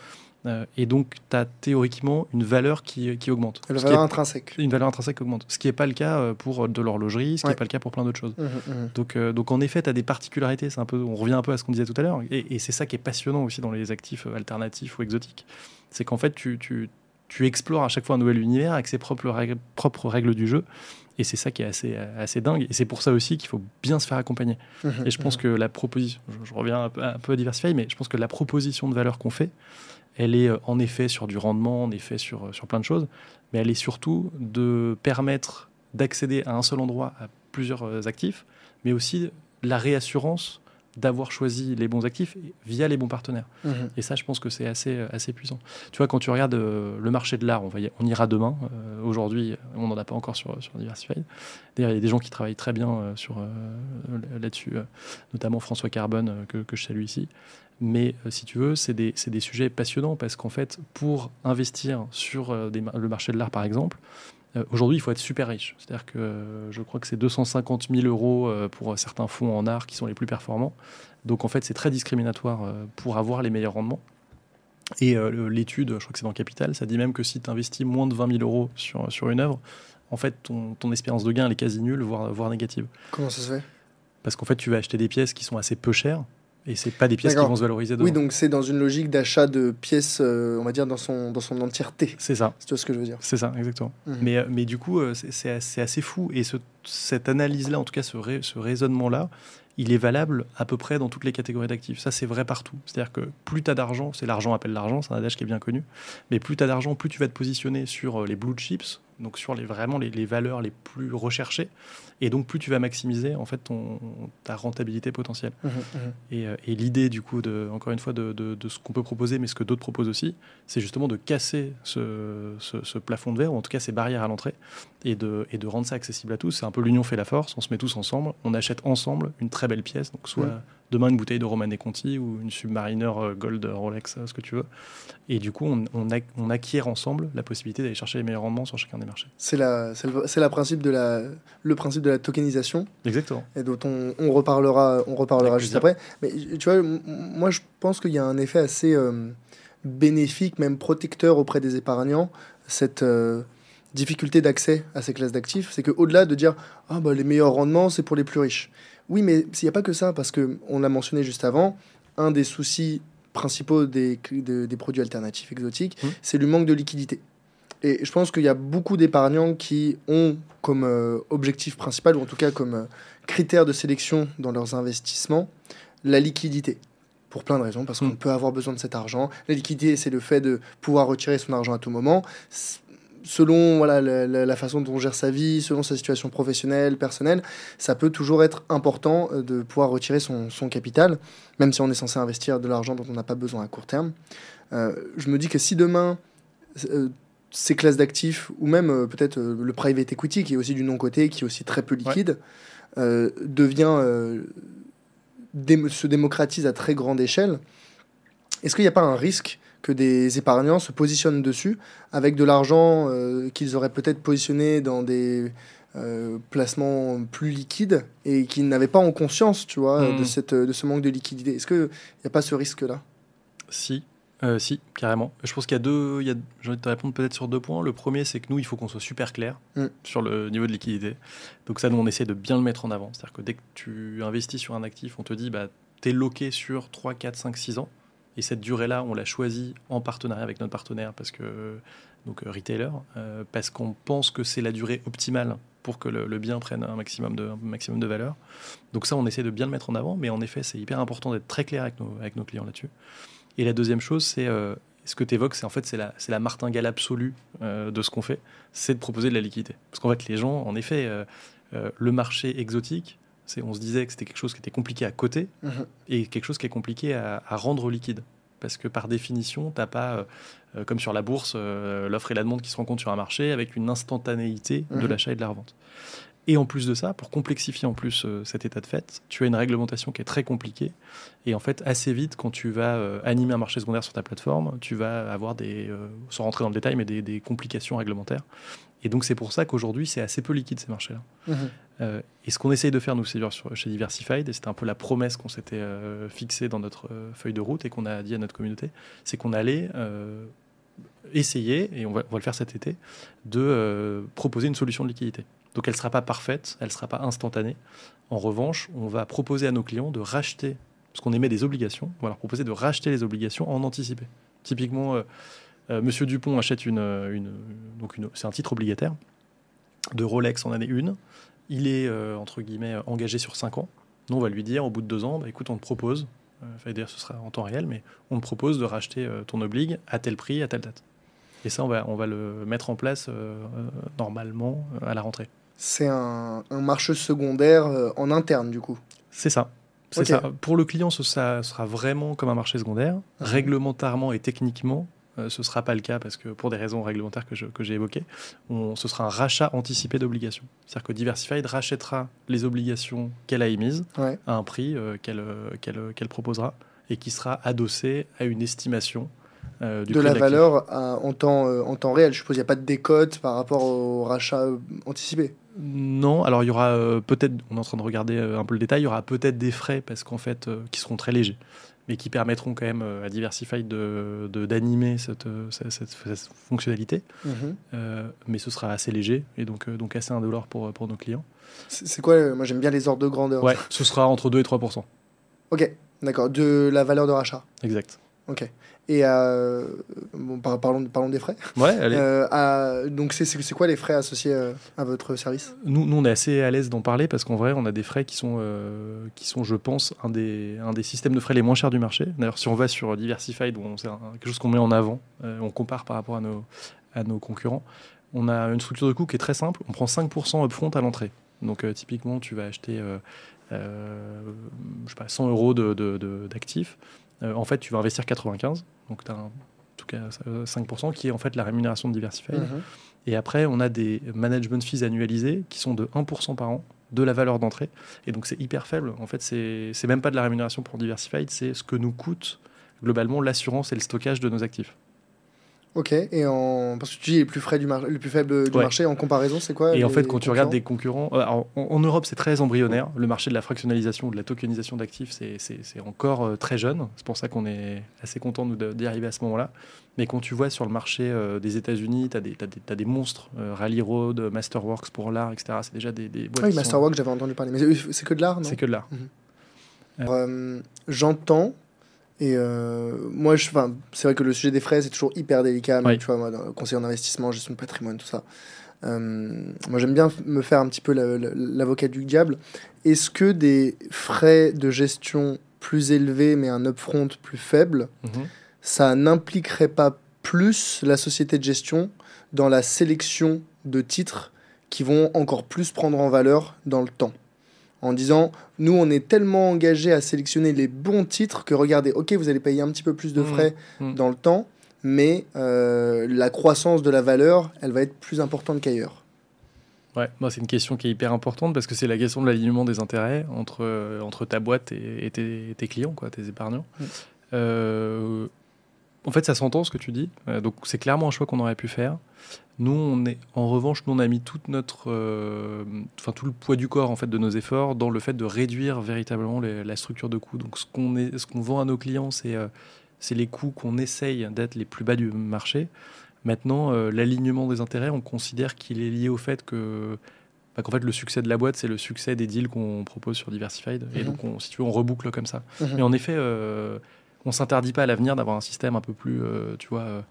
Euh, et donc, tu as théoriquement une valeur qui, qui augmente. Une valeur intrinsèque. Une valeur intrinsèque augmente. Ce qui n'est pas le cas euh, pour de l'horlogerie, ce qui n'est pas le cas pour plein d'autres choses. Mmh, mmh. Donc, euh, donc, en effet, tu as des particularités. Un peu, on revient un peu à ce qu'on disait tout à l'heure. Et, c'est ça qui est passionnant aussi dans les actifs alternatifs ou exotiques. C'est qu'en fait, tu, tu tu explores à chaque fois un nouvel univers avec ses propres règles, propres règles du jeu. Et c'est ça qui est assez, assez dingue. Et c'est pour ça aussi qu'il faut bien se faire accompagner. Mhm, Et je pense que la proposition, je, je reviens un peu, un peu à Diversify, mais je pense que la proposition de valeur qu'on fait, elle est euh, en effet sur du rendement, en effet sur, euh, sur plein de choses, mais elle est surtout de permettre d'accéder à un seul endroit à plusieurs euh, actifs, mais aussi la réassurance d'avoir choisi les bons actifs via les bons partenaires. mhm. Et ça, je pense que c'est assez, euh, assez puissant. Tu vois, quand tu regardes euh, le marché de l'art, on, va y- on ira demain. Euh, Aujourd'hui, on n'en a pas encore sur, sur Diversified. D'ailleurs, il y a des gens qui travaillent très bien euh, sur, là-dessus, notamment François Carbone, que, que je salue ici. Mais si tu veux, c'est des, c'est des sujets passionnants parce qu'en fait, pour investir sur des le marché de l'art, par exemple, euh, aujourd'hui, il faut être super riche. C'est-à-dire que euh, je crois que c'est 250 000 euros euh, pour certains fonds en art qui sont les plus performants. Donc en fait, c'est très discriminatoire pour avoir les meilleurs rendements. Et l'étude, je crois que c'est dans Capital, ça dit même que si tu investis moins de 20 000 euros sur, sur une œuvre, en fait, ton, ton espérance de gain elle est quasi nulle, voire, voire négative. Comment ça se fait? Parce qu'en fait, tu vas acheter des pièces qui sont assez peu chères, et c'est pas des pièces qui vont se valoriser demain. Oui, donc c'est dans une logique d'achat de pièces, euh, on va dire, dans son, dans son entièreté. C'est ça. C'est tu vois ce que je veux dire? C'est ça, exactement. Mhm. Mais, euh, mais du coup, euh, c'est- assez, assez fou. Et ce- cette analyse-là, en tout cas ce, rai- ce raisonnement-là, il est valable à peu près dans toutes les catégories d'actifs. Ça, c'est vrai partout. C'est-à-dire que plus tu as d'argent, c'est l'argent appelle l'argent, c'est un adage qui est bien connu, mais plus tu as d'argent, plus tu vas te positionner sur les blue chips, donc sur les, vraiment les, les valeurs les plus recherchées, et donc plus tu vas maximiser en fait ton, ta rentabilité potentielle. Mhm. Et, euh, et l'idée, du coup, de, encore une fois, de, de- de ce qu'on peut proposer, mais ce que d'autres proposent aussi, c'est justement de casser ce, ce- ce plafond de verre, ou en tout cas ces barrières à l'entrée, et de, et de rendre ça accessible à tous. C'est un peu l'union fait la force, on se met tous ensemble, on achète ensemble une très belle pièce, donc soit Mm. Demain une bouteille de Romanée Conti ou une Submariner euh, Gold Rolex, euh, ce que tu veux. Et du coup, on, on, ac- on acquiert ensemble la possibilité d'aller chercher les meilleurs rendements sur chacun des marchés. C'est la, le, la principe de la, le principe de la tokenisation Exactement. et dont on, on reparlera, on reparlera juste après. Mais tu vois, moi je pense qu'il y a un effet assez euh, bénéfique, même protecteur auprès des épargnants, cette euh, difficulté d'accès à ces classes d'actifs. C'est qu'au-delà de dire ah bah les meilleurs rendements c'est pour les plus riches. Oui, mais il n'y a pas que ça parce que on l'a mentionné juste avant. Un des soucis principaux des, des, des produits alternatifs exotiques, Mhm. c'est le manque de liquidité. Et je pense qu'il y a beaucoup d'épargnants qui ont comme euh, objectif principal, ou en tout cas comme euh, critère de sélection dans leurs investissements, la liquidité. Pour plein de raisons, parce qu'on Mm. peut avoir besoin de cet argent. La liquidité, c'est le fait de pouvoir retirer son argent à tout moment. Selon voilà, la, façon dont on gère sa vie, selon sa situation professionnelle, personnelle, ça peut toujours être important euh, de pouvoir retirer son, son capital, même si on est censé investir de l'argent dont on n'a pas besoin à court terme. Euh, je me dis que si demain, euh, ces classes d'actifs, ou même euh, peut-être le private equity, qui est aussi du non-côté, qui est aussi très peu liquide, devient, dé- se démocratise à très grande échelle, est-ce qu'il n'y a pas un risque que des épargnants se positionnent dessus avec de l'argent euh, qu'ils auraient peut-être positionné dans des euh, placements plus liquides et qui n'avaient pas en conscience, tu vois, de, cette, de ce manque de liquidité Est-ce qu'il n'y a pas ce risque-là? Si, euh, si, carrément. Je pense qu'il y a deux. il y a- J'ai envie de te répondre peut-être sur deux points. Le premier, c'est que nous, il faut qu'on soit super clair Mm. sur le niveau de liquidité. Donc, ça, nous, on essaie de bien le mettre en avant. C'est-à-dire que dès que tu investis sur un actif, on te dit, bah, tu es loqué sur 3, 4, 5, 6 ans. Et cette durée-là, on l'a choisie en partenariat avec notre partenaire, parce que, donc euh, retailer, euh, parce qu'on pense que c'est la durée optimale pour que le, bien prenne un maximum, de, un maximum de valeur. Donc ça, on essaie de bien le mettre en avant, mais en effet, c'est hyper important d'être très clair avec nos, avec nos clients là-dessus. Et la deuxième chose, c'est euh, ce que tu évoques, c'est en fait c'est la, la martingale absolue euh, de ce qu'on fait, c'est de proposer de la liquidité. Parce qu'en fait, les gens, en effet, le marché exotique, on se disait que c'était quelque chose qui était compliqué à coter Mhm. et quelque chose qui est compliqué à, à rendre liquide. Parce que par définition, tu n'as pas, euh, euh, comme sur la bourse, euh, l'offre et la demande qui se rencontrent sur un marché avec une instantanéité de Mhm. l'achat et de la revente. Et en plus de ça, pour complexifier en plus euh, cet état de fait, tu as une réglementation qui est très compliquée. Et en fait, assez vite, quand tu vas euh, animer un marché secondaire sur ta plateforme, tu vas avoir des, euh, sans rentrer dans le détail, mais des, des complications réglementaires. Et donc c'est pour ça qu'aujourd'hui, c'est assez peu liquide ces marchés-là. Mhm. Euh, et ce qu'on essaye de faire, nous, sur- chez Diversified, et c'était un peu la promesse qu'on s'était euh, fixée dans notre euh, feuille de route et qu'on a dit à notre communauté, c'est qu'on allait essayer, et on va, le faire cet été, de proposer une solution de liquidité. Donc elle ne sera pas parfaite, elle ne sera pas instantanée. En revanche, on va proposer à nos clients de racheter, parce qu'on émet des obligations, on va leur proposer de racheter les obligations en anticipé. Typiquement, Monsieur Dupont achète une, donc c'est un titre obligataire de Rolex en année 1. Il est entre guillemets engagé sur 5 ans. Nous, on va lui dire au bout de 2 ans, bah, écoute, on te propose, enfin, dire ce sera en temps réel, mais on te propose de racheter ton oblig à tel prix, à telle date. Et ça, on va, on va le mettre en place normalement à la rentrée. C'est un, un marché secondaire en interne, du coup. C'est ça. C'est ça. Pour le client, ce, ça sera vraiment comme un marché secondaire. Mhm. Réglementairement et techniquement, euh, ce ne sera pas le cas parce que pour des raisons réglementaires que, que j'ai évoquées, on, ce sera un rachat anticipé d'obligations. C'est-à-dire que Diversified rachètera les obligations qu'elle a émises à un prix euh, euh, qu'elle proposera et qui sera adossé à une estimation du de la valeur en, temps, en temps réel. Je suppose qu'il n'y a pas de décote par rapport au rachat anticipé. Non, alors il y aura euh, peut-être, on est en train de regarder euh, un peu le détail, il y aura peut-être des frais parce qu'en fait, euh, qui seront très légers, mais qui permettront quand même à Diversify de, d'animer cette, cette, fonctionnalité. Mhm. mais ce sera assez léger et donc, donc assez indolore pour, pour nos clients. C'est, quoi Moi j'aime bien les ordres de grandeur. Ouais, ce sera entre 2 et 3% Ok, d'accord, de la valeur de rachat. Exact. Ok. Et euh, bon, parlons, parlons des frais. Ouais, allez. Euh, donc, c'est quoi les frais associés euh, à votre service? Nous, nous, on est assez à l'aise d'en parler parce qu'en vrai, on a des frais qui sont, qui sont je pense, un des, un des systèmes de frais les moins chers du marché. D'ailleurs, si on va sur Diversified, c'est quelque chose qu'on met en avant, on compare par rapport à nos, à nos concurrents, on a une structure de coût qui est très simple. On prend 5% upfront à l'entrée. Donc, typiquement, tu vas acheter je sais pas, 100 euros d'actifs. De, euh, en fait, tu vas investir 95, donc tu as en tout cas 5%, qui est en fait la rémunération de Diversified. Mhm. Et après, on a des management fees annualisés qui sont de 1% par an de la valeur d'entrée. Et donc, c'est hyper faible. En fait, c'est même pas de la rémunération pour Diversified, c'est ce que nous coûte globalement l'assurance et le stockage de nos actifs. Ok, et en... parce que tu dis les plus, frais du le plus faible du marché, en comparaison, c'est quoi Et en fait, quand tu regardes des concurrents, euh, en, Europe, c'est très embryonnaire. Le marché de la fractionnalisation, de la tokenisation d'actifs, c'est encore euh, très jeune. C'est pour ça qu'on est assez content d'y arriver à ce moment-là. Mais quand tu vois sur le marché euh, des États-Unis, tu as, as, des monstres, Rally Road, Masterworks pour l'art, etc. C'est déjà des, des boîtes. Oui, Masterworks, j'avais entendu parler. Mais c'est que de l'art, non? C'est que de l'art. Mhm. J'entends et euh, moi, c'est vrai que le sujet des frais, c'est toujours hyper délicat. Mais, tu vois, moi, conseiller en investissement, gestion de patrimoine, tout ça. Euh, moi, j'aime bien me faire un petit peu l'avocat du diable. Est-ce que des frais de gestion plus élevés, mais un upfront plus faible, mhm. ça n'impliquerait pas plus la société de gestion dans la sélection de titres qui vont encore plus prendre en valeur dans le temps? En disant nous on est tellement engagé à sélectionner les bons titres que regardez ok vous allez payer un petit peu plus de mmh. frais mmh. dans le temps mais euh, la croissance de la valeur elle va être plus importante qu'ailleurs Ouais, c'est une question qui est hyper importante parce que c'est la question de l'alignement des intérêts entre, euh, entre ta boîte et, tes, clients, quoi, tes épargnants. Mmh. Euh, en fait, ça s'entend ce que tu dis. donc, c'est clairement un choix qu'on aurait pu faire. Nous, on est, en revanche, nous, on a mis toute notre, euh, enfin, tout le poids du corps en fait de nos efforts dans le fait de réduire véritablement la structure de coûts. Donc, ce qu'on est, ce qu'on vend à nos clients, c'est, euh, c'est les coûts qu'on essaye d'être les plus bas du marché. Maintenant, euh, l'alignement des intérêts, on considère qu'il est lié au fait que bah, qu'en fait le succès de la boîte, c'est le succès des deals qu'on propose sur Diversified. Et mhm. donc, on, si tu veux, on reboucle comme ça. Mhm. Mais en effet, on s'interdit pas à l'avenir d'avoir un système un peu plus, tu vois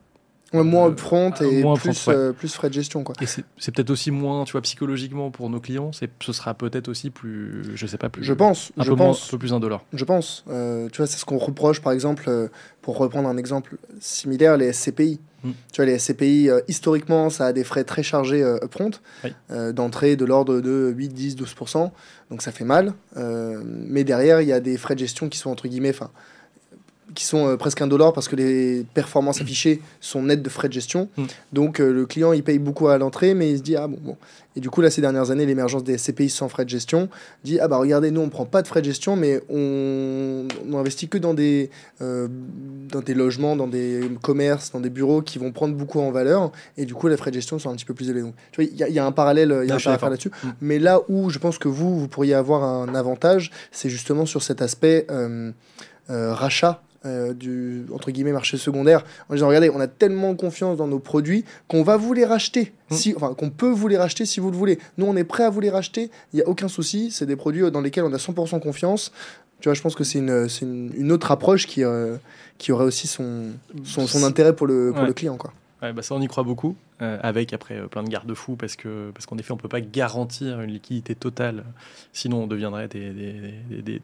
moins upfront et plus, euh, plus, frais de gestion. Quoi. Et c'est peut-être aussi moins, tu vois, psychologiquement pour nos clients, ce sera peut-être aussi plus, je sais pas, plus. Je pense. Un, je peu, pense, un peu plus indolore. Je pense. Euh, tu vois, c'est ce qu'on reproche, par exemple, euh, pour reprendre un exemple similaire, les SCPI. Hmm. Tu vois, les SCPI, historiquement, ça a des frais très chargés upfront, d'entrée de l'ordre de 8, 10, 12%. Donc ça fait mal. mais derrière, il y a des frais de gestion qui sont, entre guillemets, enfin qui sont euh, presque indolores parce que les performances affichées sont nettes de frais de gestion. Mm. Donc euh, le client il paye beaucoup à l'entrée, mais il se dit ah bon bon. Et du coup là ces dernières années l'émergence des SCPI sans frais de gestion dit ah bah regardez nous on prend pas de frais de gestion mais on, on investit que dans des euh, dans des logements, dans des commerces, dans des bureaux qui vont prendre beaucoup en valeur et du coup les frais de gestion sont un petit peu plus élevés. tu vois il y, a un parallèle il y a un parallèle là-dessus. Mm. Mais là où je pense que vous vous pourriez avoir un avantage c'est justement sur cet aspect rachat euh, du entre guillemets marché secondaire en disant regardez on a tellement confiance dans nos produits qu'on va vous les racheter mm. si enfin qu'on peut vous les racheter si vous le voulez nous on est prêt à vous les racheter il y a aucun souci c'est des produits dans lesquels on a 100% confiance Tu vois, je pense que c'est une, une, une autre approche qui, euh, qui aurait aussi son, son, son intérêt pour le, pour Ouais. le client. Quoi. Ouais, bah ça, on y croit beaucoup, euh, avec après euh, plein de garde-fous, parce que parce qu'en effet, on peut pas garantir une liquidité totale, sinon on deviendrait des, des, des,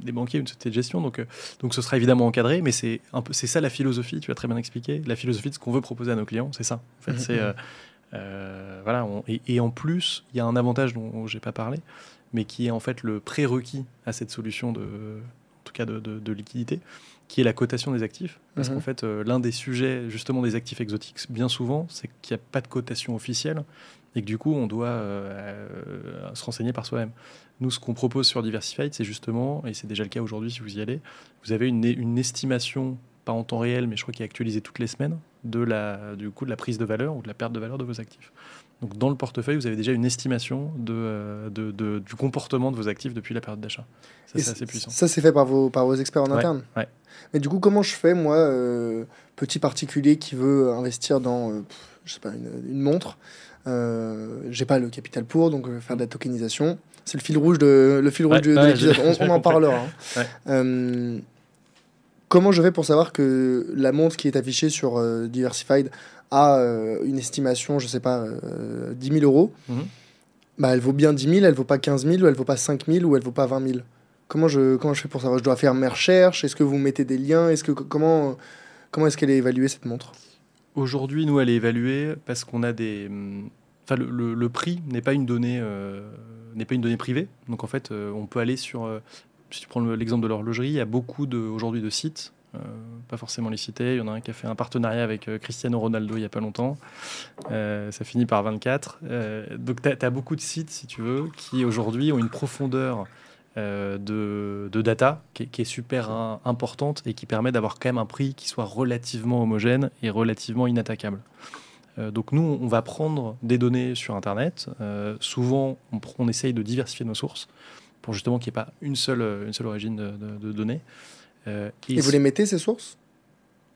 des- banquiers, une société de gestion. Donc, euh, donc ce sera évidemment encadré, mais c'est un peu c'est ça la philosophie. Tu as très bien expliqué. La philosophie de ce qu'on veut proposer à nos clients, c'est ça. En fait, Mhm, c'est voilà. on- et, et en plus, il y a un avantage dont j'ai pas parlé, mais qui est en fait le prérequis à cette solution de, en tout cas de, de- de liquidité, qui est la cotation des actifs. Parce Mhm. qu'en fait, euh, l'un des sujets justement des actifs exotiques, bien souvent, c'est qu'il n'y a pas de cotation officielle et que du coup, on doit euh, euh, se renseigner par soi-même. Nous, ce qu'on propose sur Diversified, c'est justement, et c'est déjà le cas aujourd'hui si vous y allez, vous avez une, une estimation, pas en temps réel, mais je crois qui est actualisée toutes les semaines, de la, du coup de la prise de valeur ou de la perte de valeur de vos actifs. Donc dans le portefeuille, vous avez déjà une estimation de, euh, de- de- du comportement de vos actifs depuis la période d'achat. Ça, c'est assez puissant. Ça, c'est fait par vos, par vos experts en Ouais, interne? ouais. Mais du coup, comment je fais, moi, euh, petit particulier qui veut investir dans, euh, je sais pas, une, une montre euh, J'ai pas le capital pour, donc je vais faire de la tokenisation. C'est le fil rouge de, le fil rouge de, de l'épisode. On, [laughs] en parlera. hein. Euh, comment je fais pour savoir que la montre qui est affichée sur euh, Diversified a euh, une estimation, je sais pas, euh, 10 000 euros Mhm. bah, elle vaut bien 10 000, elle vaut pas 15 000, ou elle vaut pas 5 000, ou elle vaut pas 20 000. Comment je, comment je fais pour savoir? Je dois faire mes recherches? Est-ce que vous mettez des liens? Est-ce que comment comment est-ce qu'elle est évaluée cette montre? Aujourd'hui, nous, elle est évaluée parce qu'on a des. hum, Enfin, le, le- le prix n'est pas une donnée, euh, n'est pas une donnée privée. Donc, en fait, euh, on peut aller sur. Si tu prends le- l'exemple de l'horlogerie, il y a beaucoup aujourd'hui de sites. euh, pas forcément les citer. Il y en a un qui a fait un partenariat avec euh, Cristiano Ronaldo il n'y a pas longtemps. Euh, ça finit par 24. Euh, donc, tu as, beaucoup de sites, si tu veux, qui aujourd'hui ont une profondeur de, data qui est, super importante et qui permet d'avoir quand même un prix qui soit relativement homogène et relativement inattaquable. Donc nous, on va prendre des données sur Internet. Souvent, on essaye de diversifier nos sources pour justement qu'il n'y ait pas une seule, une seule origine de, de- de données. Euh, Et vous les mettez ces sources?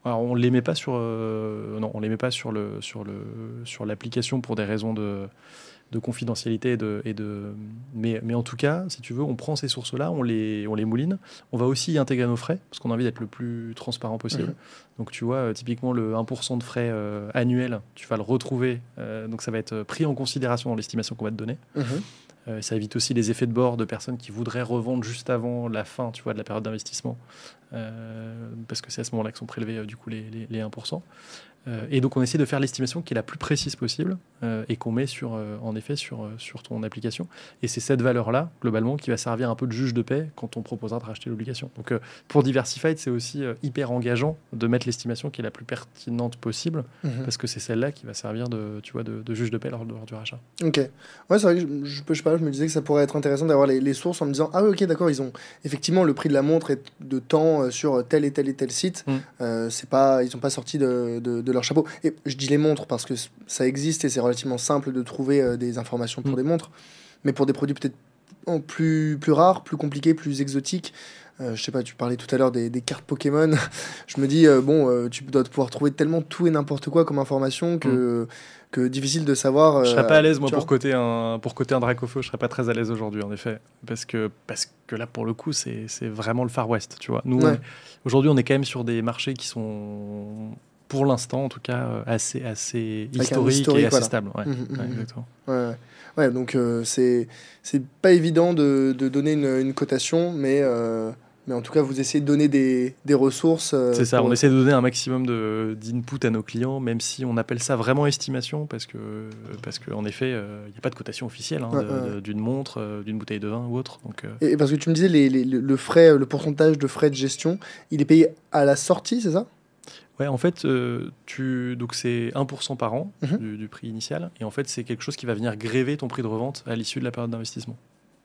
Alors on les met pas sur euh, non on les met pas sur le sur le sur l'application pour des raisons de de confidentialité et de, et de mais, mais en tout cas si tu veux on prend ces sources là on les on les mouline on va aussi y intégrer nos frais parce qu'on a envie d'être le plus transparent possible Mhm. donc tu vois euh, typiquement le 1% de frais euh, annuels tu vas le retrouver donc ça va être pris en considération dans l'estimation qu'on va te donner Mhm. Euh, ça évite aussi les effets de bord de personnes qui voudraient revendre juste avant la fin, tu vois, de la période d'investissement, Euh, parce que c'est à ce moment-là que sont prélevés euh, du coup les, les, les 1%. Euh, et donc on essaie de faire l'estimation qui est la plus précise possible euh, et qu'on met sur, euh, en effet sur, sur ton application. Et c'est cette valeur-là, globalement, qui va servir un peu de juge de paix quand on proposera de racheter l'obligation. Donc pour Diversified, c'est aussi hyper engageant de mettre l'estimation qui est la plus pertinente possible, Mhm. parce que c'est celle-là qui va servir de, tu vois, de, de juge de paix lors, lors du rachat. Ok. Ouais, c'est vrai que je, je, je sais pas, je me disais que ça pourrait être intéressant d'avoir les, les sources en me disant Ah, oui, ok, d'accord, ils ont effectivement le prix de la montre est de temps sur tel et tel et tel site. Mm. C'est pas, ils sont pas de, de, de leur chapeau. Et je dis les montres parce que ça existe et c'est relativement simple de trouver euh, des informations pour Mm. des montres. Mais pour des produits peut-être en plus, plus rares, plus compliqués, plus exotiques. euh, je sais pas, tu parlais tout à l'heure des, des cartes Pokémon. [laughs] je me dis, euh, bon, euh, tu dois pouvoir trouver tellement tout et n'importe quoi comme information que, que difficile de savoir. Je serais pas à l'aise, moi, pour coter un, pour coter un Dracofeu, je serais pas très à l'aise aujourd'hui, en effet. Parce que, parce que là, pour le coup, c'est vraiment le Far West, tu vois. Nous, Ouais. aujourd'hui, on est quand même sur des marchés qui sont, pour l'instant, en tout cas, euh, assez, assez un historiques historique, et assez voilà. stables. Ouais, Mhm, Ouais, mhm. exactement. Ouais, ouais. Donc euh, c'est c'est pas évident de, de donner une, une cotation, mais, euh, mais en tout cas, vous essayez de donner des, des ressources. euh, C'est ça, pour- on essaie de donner un maximum de- d'input à nos clients, même si on appelle ça vraiment estimation, parce que, parce qu'en effet, il n'y a pas de cotation officielle hein, d'une montre, d'une bouteille de vin ou autre. Donc, Et parce que tu me disais, les, les- le le frais, le pourcentage de frais de gestion, il est payé à la sortie, c'est ça? Ouais, en fait, euh, tu... donc c'est 1% par an Mhm. du, du prix initial. Et en fait, c'est quelque chose qui va venir gréver ton prix de revente à l'issue de la période d'investissement.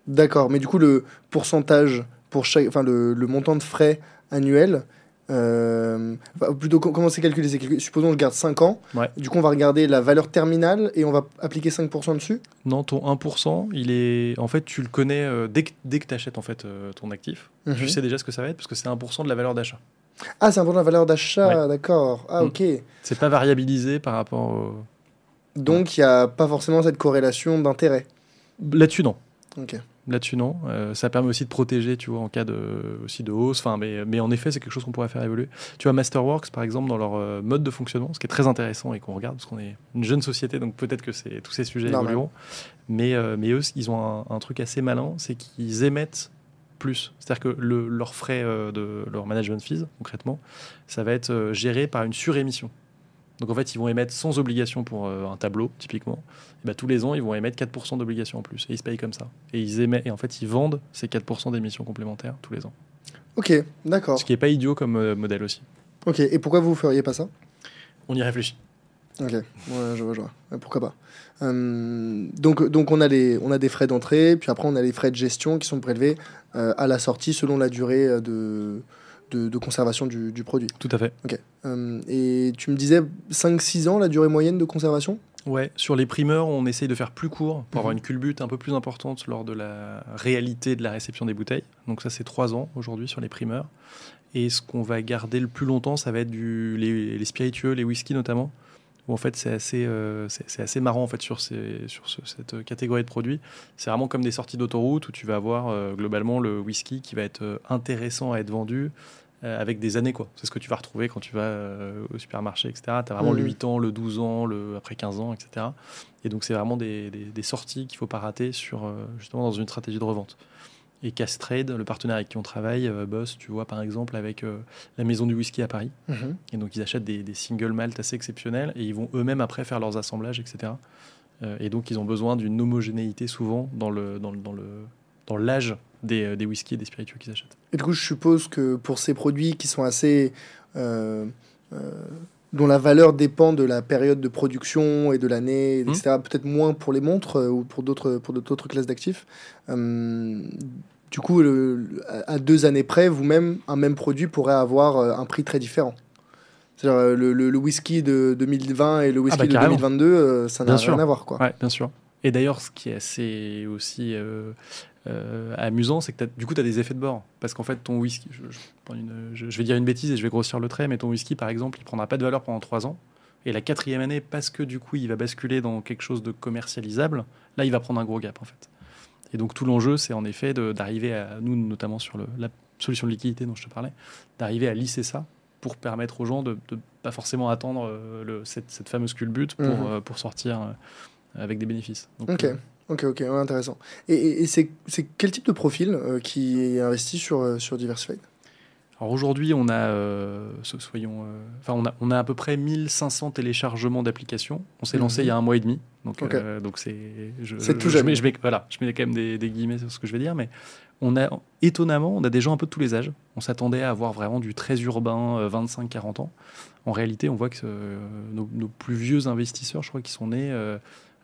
D'accord, mais du coup, le pourcentage pour chaque. Enfin, le, le montant de frais annuel. euh, enfin, plutôt, co- comment c'est calculé? Supposons que je garde 5 ans. Ouais. Du coup, on va regarder la valeur terminale et on va appliquer 5% dessus? Non, ton 1%, il est... en fait, tu le connais euh, dès que, dès que tu achètes en fait, euh, ton actif. Mhm. Tu sais déjà ce que ça va être parce que c'est 1% de la valeur d'achat. Ah, c'est un peu la valeur d'achat, d'accord. Ah, Mm. ok. C'est pas variabilisé par rapport au... Donc, il n'y a pas forcément cette corrélation d'intérêt. Là-dessus, non. Ok. Là-dessus, non. Euh, ça permet aussi de protéger, tu vois, en cas de, aussi de hausse. Enfin, mais, mais en effet, c'est quelque chose qu'on pourrait faire évoluer. Tu vois, Masterworks, par exemple, dans leur euh, mode de fonctionnement, ce qui est très intéressant et qu'on regarde, parce qu'on est une jeune société, donc peut-être que c'est, tous ces sujets évolueront. Mais, euh, mais eux, ils ont un, un truc assez malin, c'est qu'ils émettent plus. C'est-à-dire que le, leurs frais euh, de leur management fees, concrètement, ça va être euh, géré par une surémission. Donc en fait, ils vont émettre sans obligation pour euh, un tableau, typiquement. Et bah, tous les ans, ils vont émettre 4% d'obligation en plus. Et ils se payent comme ça. Et, ils émettent, et en fait, ils vendent ces 4% d'émissions complémentaires tous les ans. Ok, d'accord. Ce qui n'est pas idiot comme euh, modèle aussi. Ok, et pourquoi vous feriez pas ça? On y réfléchit. Ok, ouais, je vois, je vois. Pourquoi pas. Euh, donc, donc on, a les, on a des frais d'entrée, puis après on a les frais de gestion qui sont prélevés à la sortie selon la durée euh, de, de, de conservation du, du produit. Tout à fait. Euh, et tu me disais 5-6 ans la durée moyenne de conservation? Ouais, sur les primeurs, on essaye de faire plus court pour avoir Mhm. une culbute un peu plus importante lors de la réalité de la réception des bouteilles. Donc ça, c'est trois ans aujourd'hui sur les primeurs. Et ce qu'on va garder le plus longtemps, ça va être du, les, les spiritueux, les whisky notamment. Où en fait, c'est assez, euh, c'est assez marrant en fait sur, ces, sur ce- cette catégorie de produits. C'est vraiment comme des sorties d'autoroute où tu vas avoir euh, globalement le whisky qui va être euh, intéressant à être vendu euh, avec des années quoi. C'est ce que tu vas retrouver quand tu vas euh, au supermarché, etc. Tu as vraiment le 8 ans, le 12 ans, le après 15 ans, etc. Et donc c'est vraiment des, des- des sorties qu'il faut pas rater sur euh, justement dans une stratégie de revente. Et Castrade, le partenaire avec qui on travaille, euh, bosse, tu vois par exemple avec euh, la maison du whisky à Paris. Mhm. Et donc ils achètent des, des single malt assez exceptionnels et ils vont eux-mêmes après faire leurs assemblages, etc. Euh, et donc ils ont besoin d'une homogénéité souvent dans le dans le dans le dans l'âge des, des whiskies et des spiritueux qu'ils achètent. Et du coup, je suppose que pour ces produits qui sont assez. euh, dont la valeur dépend de la période de production et de l'année, Mhm. etc. Peut-être moins pour les montres euh, ou pour d'autres pour d'autres classes d'actifs. Euh, du coup, le- à deux années près, vous-même, un même produit pourrait avoir euh, un prix très différent. C'est-à-dire euh, le, le- le whisky de 2020 et le whisky bah, de carrément. 2022, euh, ça n'a rien sûr. à voir. Quoi. Ouais, bien sûr. Et d'ailleurs, ce qui est assez aussi euh, euh, amusant, c'est que du coup, tu as des effets de bord. Parce qu'en fait, ton whisky, je, je prends une- je- je vais dire une bêtise et je vais grossir le trait, mais ton whisky, par exemple, il prendra pas de valeur pendant trois ans. Et la quatrième année, parce que du coup, il va basculer dans quelque chose de commercialisable, là, il va prendre un gros gap, en fait. Et donc, tout l'enjeu, c'est en effet d'arriver à, nous, notamment sur le- la solution de liquidité dont je te parlais, d'arriver à lisser ça pour permettre aux gens de ne pas forcément attendre euh, le- cette, cette fameuse culbute pour, Mhm. euh, pour sortir euh, avec des bénéfices. Donc, Ok. Ok, ok, ouais, intéressant. Et, et- et c'est quel type de profil euh, qui est investi sur, sur Diversified? Alors aujourd'hui, on a, euh, so- soyons, euh, enfin, on a, on a à peu près 1500 téléchargements d'applications. On s'est lancé Mhm. il y a un mois et demi, donc euh, donc c'est, tout je je mets- voilà, je mets quand même des, des guillemets sur ce que je vais dire, mais on a étonnamment, on a des gens un peu de tous les âges. On s'attendait à avoir vraiment du très urbain, euh, 25-40 ans. En réalité, on voit que nos, nos plus vieux investisseurs, je crois, qui sont nés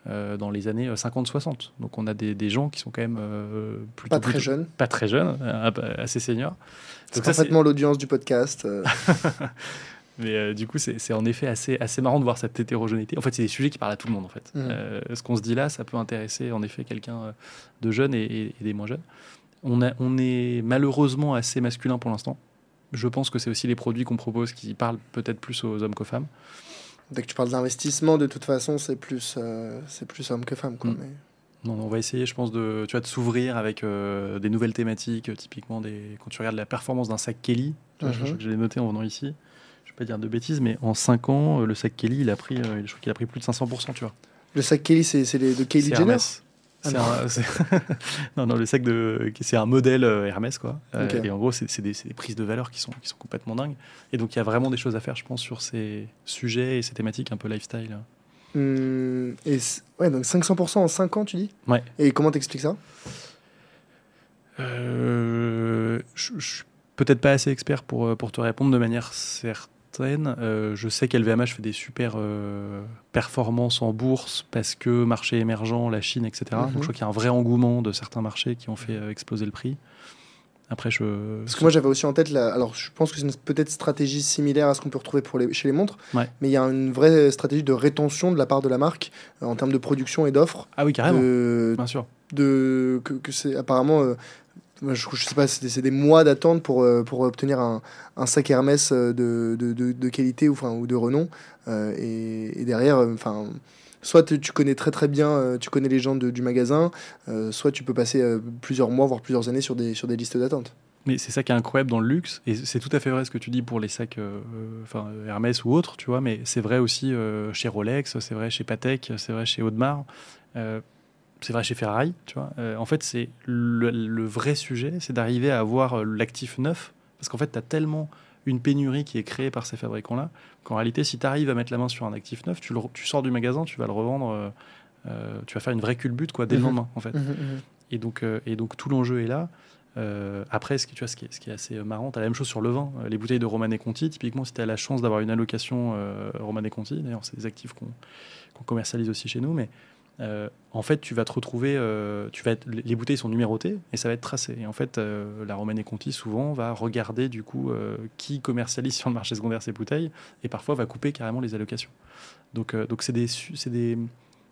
euh, euh, dans les années 50-60. Donc on a des, des gens qui sont quand même euh, plutôt Pas très plutôt- jeune. pas très jeunes, euh, assez seniors. C'est parfaitement l'audience du podcast. euh. [laughs] Mais euh, du coup, c'est en effet assez, assez marrant de voir cette hétérogénéité. En fait, c'est des sujets qui parlent à tout le monde. En fait. Euh, ce qu'on se dit là, ça peut intéresser en effet quelqu'un euh, de jeune et, et- et des moins jeunes. On, a, on est malheureusement assez masculin pour l'instant. Je pense que c'est aussi les produits qu'on propose qui parlent peut-être plus aux hommes qu'aux femmes. Dès que tu parles d'investissement, de toute façon, c'est plus, euh, c'est plus homme que femme. Quoi, Mm. mais- Non, on va essayer, je pense, de, tu vois, de s'ouvrir avec euh, des nouvelles thématiques. euh, typiquement, des, quand tu regardes la performance d'un sac Kelly, tu vois, je- je, je l'ai noté en venant ici. Je vais pas dire de bêtises, mais en 5 ans, euh, le sac Kelly, il a pris, euh, je trouve qu'il a pris plus de 500%, tu vois. Le sac Kelly, c'est les de C'est Jenner. Ah non. un- [laughs] non, non, le sac de, c'est un modèle euh, Hermès quoi. Euh. Et en gros, c'est des, prises de valeur qui sont, qui sont complètement dingues. Et donc, il y a vraiment des choses à faire, je pense, sur ces sujets et ces thématiques un peu lifestyle. Hum, et ouais, donc 500% en 5 ans, tu dis? Ouais. Et comment t'expliques ça? Euh, je, je suis peut-être pas assez expert pour, euh, pour te répondre de manière certaine. Euh, je sais qu'LVMH fait des super euh, performances en bourse parce que marché émergent, la Chine, etc. Mhm. Donc je crois qu'il y a un vrai engouement de certains marchés qui ont fait euh, exploser le prix. Après, je. Parce que moi, j'avais aussi en tête, la... alors je pense que c'est une peut-être stratégie similaire à ce qu'on peut retrouver pour les... chez les montres, Ouais. mais il y a une vraie stratégie de rétention de la part de la marque euh, en termes de production et d'offres. Ah oui, carrément. de, Bien sûr. de que, que c'est apparemment euh, je, je sais pas c'est des, mois d'attente pour euh, pour obtenir un, un sac Hermès euh, de, de, de, qualité ou enfin ou de renom Euh, et, derrière enfin soit tu connais très très bien, tu connais les gens du magasin, soit tu peux passer plusieurs mois, voire plusieurs années sur des, sur des listes d'attente. Mais c'est ça qui est incroyable dans le luxe, et c'est tout à fait vrai ce que tu dis pour les sacs enfin, Hermès ou autres, tu vois, mais c'est vrai aussi chez Rolex, c'est vrai chez Patek, c'est vrai chez Audemars, c'est vrai chez Ferrari, tu vois. Euh, en fait, c'est le, le vrai sujet, c'est d'arriver à avoir euh, l'actif neuf, parce qu'en fait, tu as tellement une pénurie qui est créée par ces fabricants-là, qu'en réalité, si tu arrives à mettre la main sur un actif neuf, tu, le tu sors du magasin, tu vas le revendre, euh, tu vas faire une vraie culbute quoi, dès le Mhm. lendemain, en fait. Et donc, euh, et donc tout l'enjeu est là. Après, ce qui, tu vois, ce, qui est, ce qui est assez marrant, tu as la même chose sur le vin. Les bouteilles de Romanée Conti, typiquement, si tu as la chance d'avoir une allocation euh, Romanée Conti, d'ailleurs, c'est des actifs qu'on qu'on commercialise aussi chez nous, mais euh, en fait, tu vas te retrouver, euh, tu vas être, les les bouteilles sont numérotées et ça va être tracé. Et en fait, euh, la Romanée Conti, souvent, va regarder du coup qui commercialise [laughs] sur le marché secondaire ces bouteilles et parfois va couper carrément les allocations. Donc, donc c'est des, c'est des,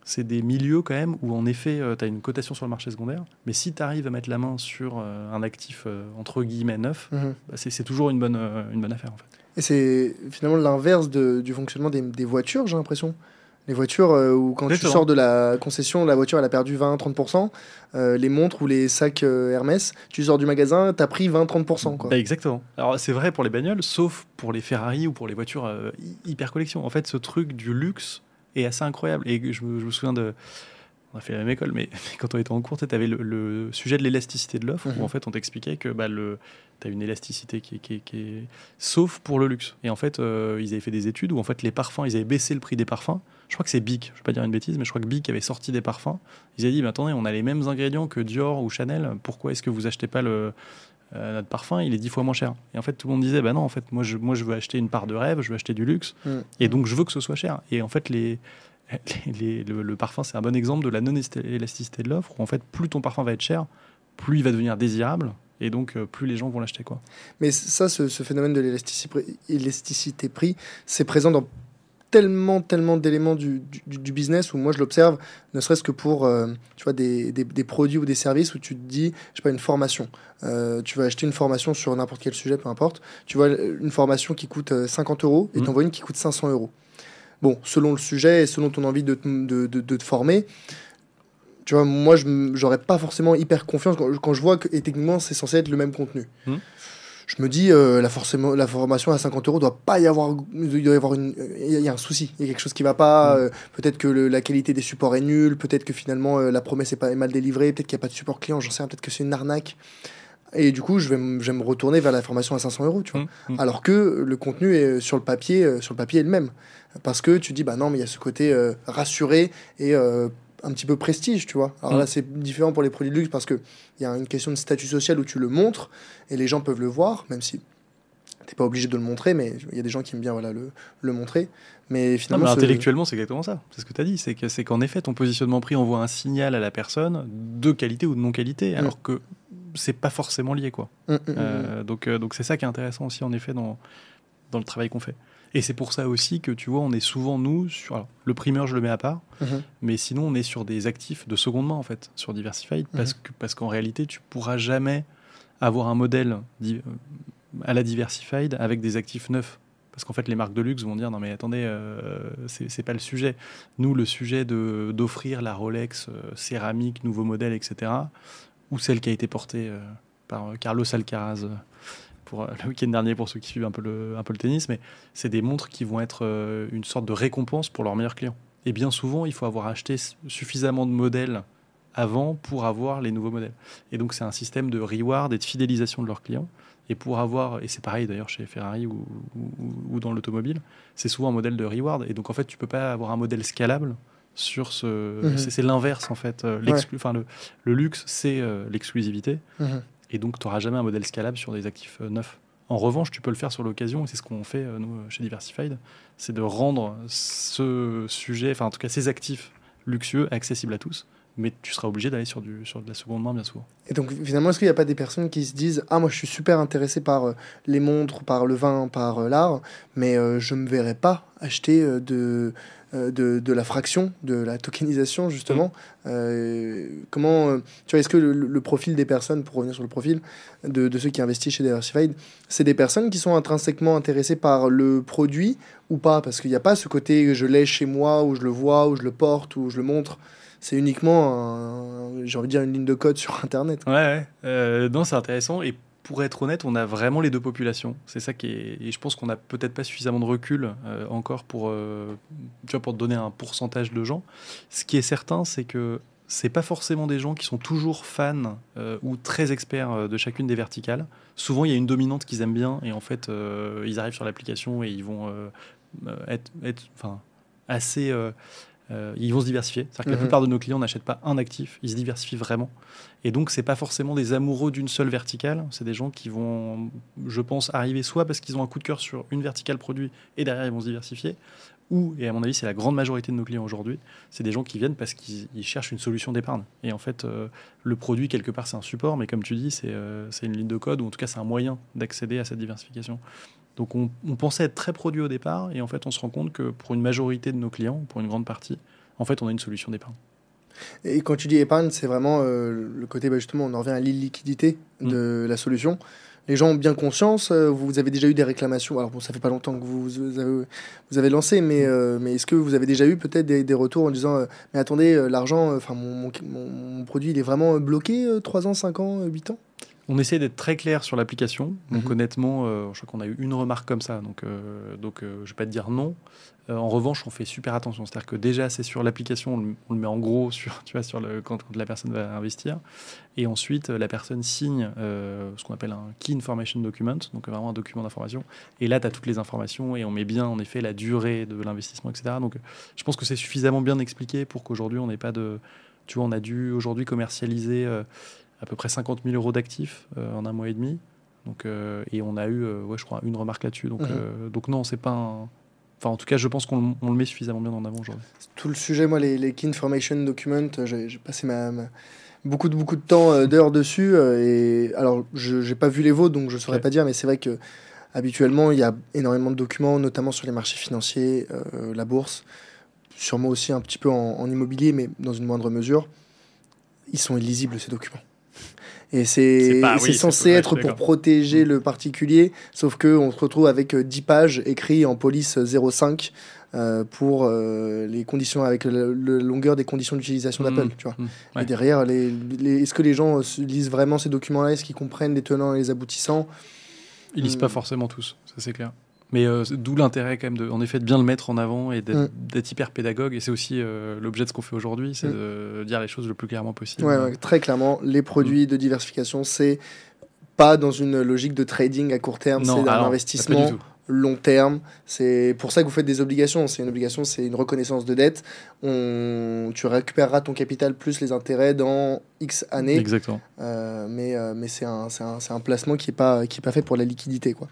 c'est des milieux quand même où en effet tu as une cotation sur le marché secondaire, mais si tu arrives à mettre la main sur un actif entre guillemets neuf, Mhm. bah, c'est toujours une bonne, une bonne affaire en fait. Et c'est finalement l'inverse du fonctionnement des, des voitures, j'ai l'impression? Les voitures euh, où quand Exactement. tu sors de la concession, la voiture elle a perdu 20-30%. Euh, les montres ou les sacs euh, Hermès, tu sors du magasin, t'as pris 20-30%. Quoi. Bah, exactement. Alors c'est vrai pour les bagnoles, sauf pour les Ferrari ou pour les voitures euh, hy- hyper collection. En fait, ce truc du luxe est assez incroyable. Et je me, je me souviens de. On a fait la même école, mais, [laughs] quand on était en cours, tu avais le, le sujet de l'élasticité de l'offre, Mhm. où en fait on t'expliquait que bah, tu as une élasticité qui est, qui est- qui est- Sauf pour le luxe. Et en fait, ils avaient fait des études où en fait les parfums, ils avaient baissé le prix des parfums. Je crois que c'est Bic, je vais pas dire une bêtise, mais je crois que Bic avait sorti des parfums. Ils avaient dit, mais attendez, on a les mêmes ingrédients que Dior ou Chanel, pourquoi est-ce que vous achetez pas le, euh, notre parfum, il est dix fois moins cher. Et en fait, tout le monde disait, bah non, en fait, moi je, moi, je veux acheter une part de rêve, je veux acheter du luxe, Mm. et donc je veux que ce soit cher. Et en fait, les, [laughs] les- les- le, le parfum, c'est un bon exemple de la non-élasticité de l'offre, où en fait, plus ton parfum va être cher, plus il va devenir désirable, et donc euh, plus les gens vont l'acheter. quoi. Mais ça, ce, ce phénomène de l'élasticité élasticité prix, c'est présent dans tellement, tellement d'éléments du, du, du business où moi je l'observe, ne serait-ce que pour euh, tu vois, des, des, des produits ou des services où tu te dis, je sais pas, une formation. Euh, tu vas acheter une formation sur n'importe quel sujet, peu importe. Tu vois une formation qui coûte euh, 50 euros et Mhm. t'en vois une qui coûte 500 euros. Bon, selon le sujet et selon ton envie de, te- de, de, de te former, tu vois, moi, je j'aurais pas forcément hyper confiance quand, quand je vois que et techniquement c'est censé être le même contenu. Mhm. Je me dis, euh, la, forcément, la formation à 50 euros doit pas y avoir, il doit y avoir une, il y a- il y a un souci, il y a quelque chose qui va pas. Mhm. euh, peut-être que le- la qualité des supports est nulle, peut-être que finalement euh, la promesse est pas est mal délivrée, peut-être qu'il n'y a pas de support client, j'en sais rien, peut-être que c'est une arnaque. Et du coup, je vais, m- je vais me retourner vers la formation à 500 euros, tu vois. Mm, mm. Alors que le contenu est sur le papier, sur le papier est le même. Parce que tu dis, bah non, mais il y a ce côté rassuré et un petit peu prestige, tu vois. Alors Mm. là, c'est différent pour les produits de luxe parce qu'il y a une question de statut social où tu le montres et les gens peuvent le voir, même si t'es pas obligé de le montrer, mais il y a des gens qui aiment bien voilà, le, le montrer. Mais Non, finalement, mais intellectuellement, c'est exactement ça. C'est ce que tu as dit. C'est que- c'est qu'en effet, ton positionnement prix envoie un signal à la personne de qualité ou de non-qualité, alors que c'est pas forcément lié. quoi. Mm, mm, mm, Euh, donc euh, donc c'est ça qui est intéressant aussi, en effet, dans, dans le travail qu'on fait. Et c'est pour ça aussi que, tu vois, on est souvent, nous, sur alors, le primeur, je le mets à part, mhm. mais sinon, on est sur des actifs de seconde main, en fait, sur Diversified, Mhm. parce que parce qu'en réalité, tu pourras jamais avoir un modèle euh, à la Diversified avec des actifs neufs. Parce qu'en fait, les marques de luxe vont dire non, mais attendez, euh, c'est pas le sujet. Nous, le sujet de- d'offrir la Rolex euh, céramique, nouveau modèle, etc., ou celle qui a été portée euh, par Carlos Alcaraz pour, euh, le week-end dernier, pour ceux qui suivent un peu le, un peu le tennis, mais c'est des montres qui vont être euh, une sorte de récompense pour leurs meilleurs clients. Et bien souvent, il faut avoir acheté suffisamment de modèles avant pour avoir les nouveaux modèles. Et donc, c'est un système de reward et de fidélisation de leurs clients. Et pour avoir, et c'est pareil d'ailleurs chez Ferrari ou, ou- ou dans l'automobile, c'est souvent un modèle de reward. Et donc, en fait, tu peux pas avoir un modèle scalable sur ce. Mhm. c'est- l'inverse, en fait. Euh, le, le luxe, c'est euh, l'exclusivité. Mhm. Et donc, tu n'auras jamais un modèle scalable sur des actifs euh, neufs. En revanche, tu peux le faire sur l'occasion, et c'est ce qu'on fait, euh, nous, chez Diversified, c'est de rendre ce sujet, enfin, en tout cas, ces actifs luxueux accessibles à tous, mais tu seras obligé d'aller sur, du, sur de la seconde main, bien souvent. Et donc finalement, est-ce qu'il n'y a pas des personnes qui se disent Ah, moi je suis super intéressé par euh, les montres, par le vin, par euh, l'art, mais euh, je ne me verrais pas acheter de, de, la fraction, de la tokenisation, justement. Mm. comment, tu vois, est-ce que le, profil des personnes, pour revenir sur le profil de, ceux qui investissent chez Diversified, c'est des personnes qui sont intrinsèquement intéressées par le produit ou pas? Parce qu'il n'y a pas ce côté je l'ai chez moi, où je le vois, où je le porte, où je le montre c'est uniquement, j'ai envie de dire, une ligne de code sur Internet. Ouais, ouais. non, c'est intéressant. Et pour être honnête, on a vraiment les deux populations. C'est ça qui est. Et je pense qu'on n'a peut-être pas suffisamment de recul euh, encore pour, euh, tu vois, pour donner un pourcentage de gens. Ce qui est certain, c'est que c'est pas forcément des gens qui sont toujours fans euh, ou très experts de chacune des verticales. Souvent, il y a une dominante qu'ils aiment bien et en fait, ils arrivent sur l'application et ils vont être, être enfin, assez euh, ils vont se diversifier. C'est-à-dire que la mhm. plupart de nos clients n'achètent pas un actif, ils se diversifient vraiment. Et donc, c'est pas forcément des amoureux d'une seule verticale. C'est des gens qui vont, je pense, arriver soit parce qu'ils ont un coup de cœur sur une verticale produit et derrière ils vont se diversifier, ou, et à mon avis, c'est la grande majorité de nos clients aujourd'hui, c'est des gens qui viennent parce qu'ils cherchent une solution d'épargne. Et en fait, euh, le produit, quelque part, c'est un support, mais comme tu dis, euh, c'est une ligne de code, ou en tout cas, c'est un moyen d'accéder à cette diversification. Donc on, pensait être très produit au départ et en fait on se rend compte que pour une majorité de nos clients, pour une grande partie, en fait on a une solution d'épargne. Et quand tu dis épargne, c'est vraiment euh, le côté, bah, justement, on en revient à l'illiquidité de mm. la solution. Les gens ont bien conscience, euh, vous avez déjà eu des réclamations, alors bon, ça fait pas longtemps que vous, vous, avez, lancé, mais, mm. euh, mais est-ce que vous avez déjà eu peut-être des, retours en disant, mais attendez, l'argent, enfin mon, mon, produit, il est vraiment bloqué 3 ans, 5 ans, 8 ans? On essaie d'être très clair sur l'application. Donc mhm. honnêtement, euh, je crois qu'on a eu une remarque comme ça. Donc, euh, donc euh, je vais pas te dire non. en revanche, on fait super attention. C'est-à-dire que déjà, c'est sur l'application, on, le met en gros [laughs] sur, tu vois, sur le, quand, la personne va investir. Et ensuite, la personne signe ce qu'on appelle un Key Information Document, donc vraiment un document d'information. Et là, tu as toutes les informations et on met bien, en effet, la durée de l'investissement, etc. Donc je pense que c'est suffisamment bien expliqué pour qu'aujourd'hui, on n'ait pas de... Tu vois, on a dû aujourd'hui commercialiser à peu près 50 000 euros d'actifs euh, en un mois et demi. Donc, euh, et on a eu, euh, ouais, je crois, une remarque là-dessus. Donc, mhm. donc non, c'est pas un... Enfin, en tout cas, je pense qu'on le met suffisamment bien en avant aujourd'hui. Tout le sujet, moi, les, les Key Information Documents, j'ai passé ma, beaucoup, de, beaucoup de temps, d'heures dessus. et alors, je n'ai pas vu les vôtres, donc je ne saurais pas dire, mais c'est vrai que habituellement, il y a énormément de documents, notamment sur les marchés financiers, la bourse, sûrement aussi un petit peu en, en, immobilier, mais dans une moindre mesure. Ils sont illisibles, ces documents. Et c'est censé être pour protéger le particulier, sauf qu'on se retrouve avec 10 euh, pages écrites en police 05 euh, pour euh, les conditions, avec la, longueur des conditions d'utilisation d'Apple. Mmh. tu vois. Mmh. Et derrière, les, est-ce que les gens lisent vraiment ces documents-là? Est-ce qu'ils comprennent les tenants et les aboutissants? Ils lisent pas forcément tous, ça c'est clair. Mais euh, d'où l'intérêt quand même de, en effet, de bien le mettre en avant et d'être mm. hyper pédagogue. Et c'est aussi euh, l'objet de ce qu'on fait aujourd'hui, c'est mm. de dire les choses le plus clairement possible. Ouais, très clairement, les produits de diversification, c'est pas dans une logique de trading à court terme, c'est un investissement long terme. C'est pour ça que vous faites des obligations. C'est une obligation, c'est une reconnaissance de dette. On... Tu récupéreras ton capital plus les intérêts dans X années. Exactement. Euh, mais euh, mais c'est un, un, un, placement qui n'est pas, qui est pas fait pour la liquidité. Quoi.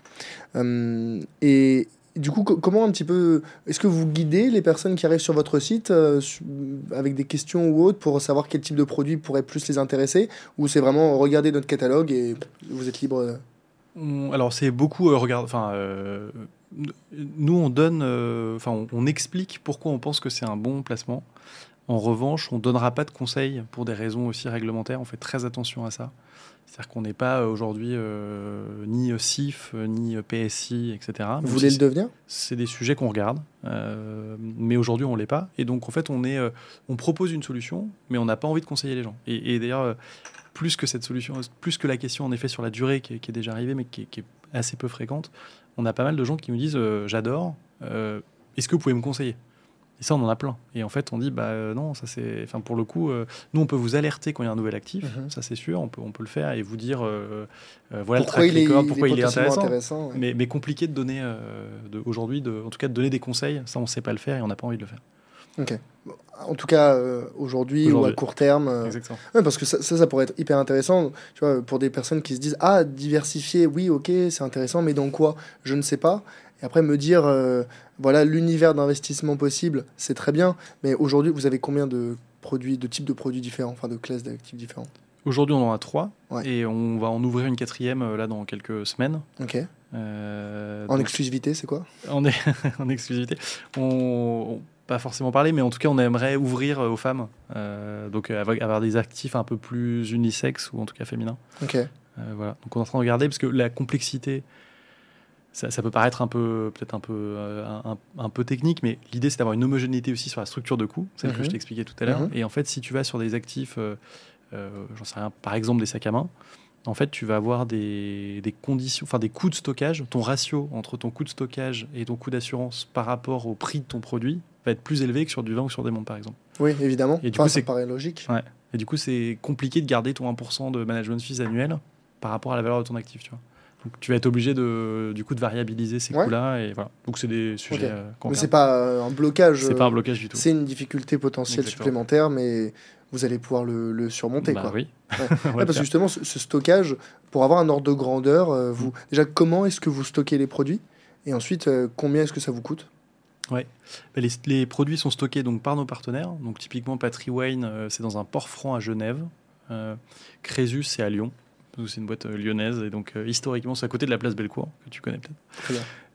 Euh, et, du coup, comment un petit peu. Est-ce que vous guidez les personnes qui arrivent sur votre site avec des questions ou autres pour savoir quel type de produit pourrait plus les intéresser? Ou c'est vraiment regarder notre catalogue et vous êtes libre alors c'est beaucoup, euh, regarde, enfin, euh, nous on donne, euh, enfin, on, explique pourquoi on pense que c'est un bon placement. En revanche, on donnera pas de conseils pour des raisons aussi réglementaires. On fait très attention à ça. C'est-à-dire qu'on n'est pas aujourd'hui ni CIF, ni PSI, etc. Vous voulez le devenir? C'est des sujets qu'on regarde, mais aujourd'hui on l'est pas. Et donc en fait, on est, on propose une solution, mais on n'a pas envie de conseiller les gens. Et, et d'ailleurs, plus que cette solution, plus que la question en effet sur la durée qui est, déjà arrivée, mais qui est, assez peu fréquente, on a pas mal de gens qui nous disent euh, j'adore, euh, est-ce que vous pouvez me conseiller? Et ça, on en a plein. Et en fait, on dit, bah euh, non, ça c'est. Enfin, pour le coup, nous, on peut vous alerter quand il y a un nouvel actif, mhm. ça c'est sûr, on peut, on peut le faire et vous dire, voilà pourquoi le track record, pourquoi il est, intéressant. mais, mais, compliqué de donner, aujourd'hui, en tout cas, de donner des conseils, ça on ne sait pas le faire et on n'a pas envie de le faire. Ok. En tout cas, euh, aujourd'hui ou à court terme. Euh, Exactement. parce que ça, ça, pourrait être hyper intéressant, tu vois, pour des personnes qui se disent Ah, diversifier, oui, ok, c'est intéressant, mais dans quoi? Je ne sais pas. Et après, me dire euh, Voilà, l'univers d'investissement possible, c'est très bien, mais aujourd'hui, vous avez combien de produits, de types de produits différents, enfin de classes d'actifs différents Aujourd'hui, on en a trois et on va en ouvrir une quatrième là dans quelques semaines. Ok. Euh, En donc- exclusivité, c'est quoi? En, est- [laughs] en exclusivité. On, on- pas forcément parler, mais en tout cas, on aimerait ouvrir euh, aux femmes. Euh, donc, euh, avoir, avoir des actifs un peu plus unisexes ou en tout cas féminins. Ok. Euh, voilà. Donc, on est en train de regarder parce que la complexité, ça, ça peut paraître un peu, peut-être un peu, euh, un, peu technique, mais l'idée, c'est d'avoir une homogénéité aussi sur la structure de coût, celle que Mhm. je t'expliquais tout à l'heure. Mhm. Et en fait, si tu vas sur des actifs, euh, euh, j'en sais rien, par exemple des sacs à main, en fait, tu vas avoir des, des conditions, enfin des coûts de stockage. Ton ratio entre ton coût de stockage et ton coût d'assurance par rapport au prix de ton produit va être plus élevé que sur du vin ou sur des montres, par exemple. Oui, évidemment. Et du Enfin, coup, ça paraît logique. Et du coup, c'est compliqué de garder ton 1% de management fees annuel par rapport à la valeur de ton actif, tu vois. Donc, tu vas être obligé de, du coup, de variabiliser ces Ouais. coûts-là. Et voilà. Donc, c'est des sujets euh, Mais c'est pas euh, un blocage. C'est euh, pas un blocage du tout. C'est une difficulté potentielle Exactement. supplémentaire, mais vous allez pouvoir le, le surmonter. Bah quoi. oui. Ouais. [laughs] Ouais, parce que justement, ce, ce stockage, pour avoir un ordre de grandeur, euh, vous, déjà, comment est-ce que vous stockez les produits? Et ensuite, euh, combien est-ce que ça vous coûte? Bah, les, les produits sont stockés donc par nos partenaires. Donc typiquement Wine, euh, c'est dans un port franc à Genève. Euh, Crésus, c'est à Lyon. C'est une boîte euh, lyonnaise et donc euh, historiquement c'est à côté de la place Bellecour que tu connais peut-être.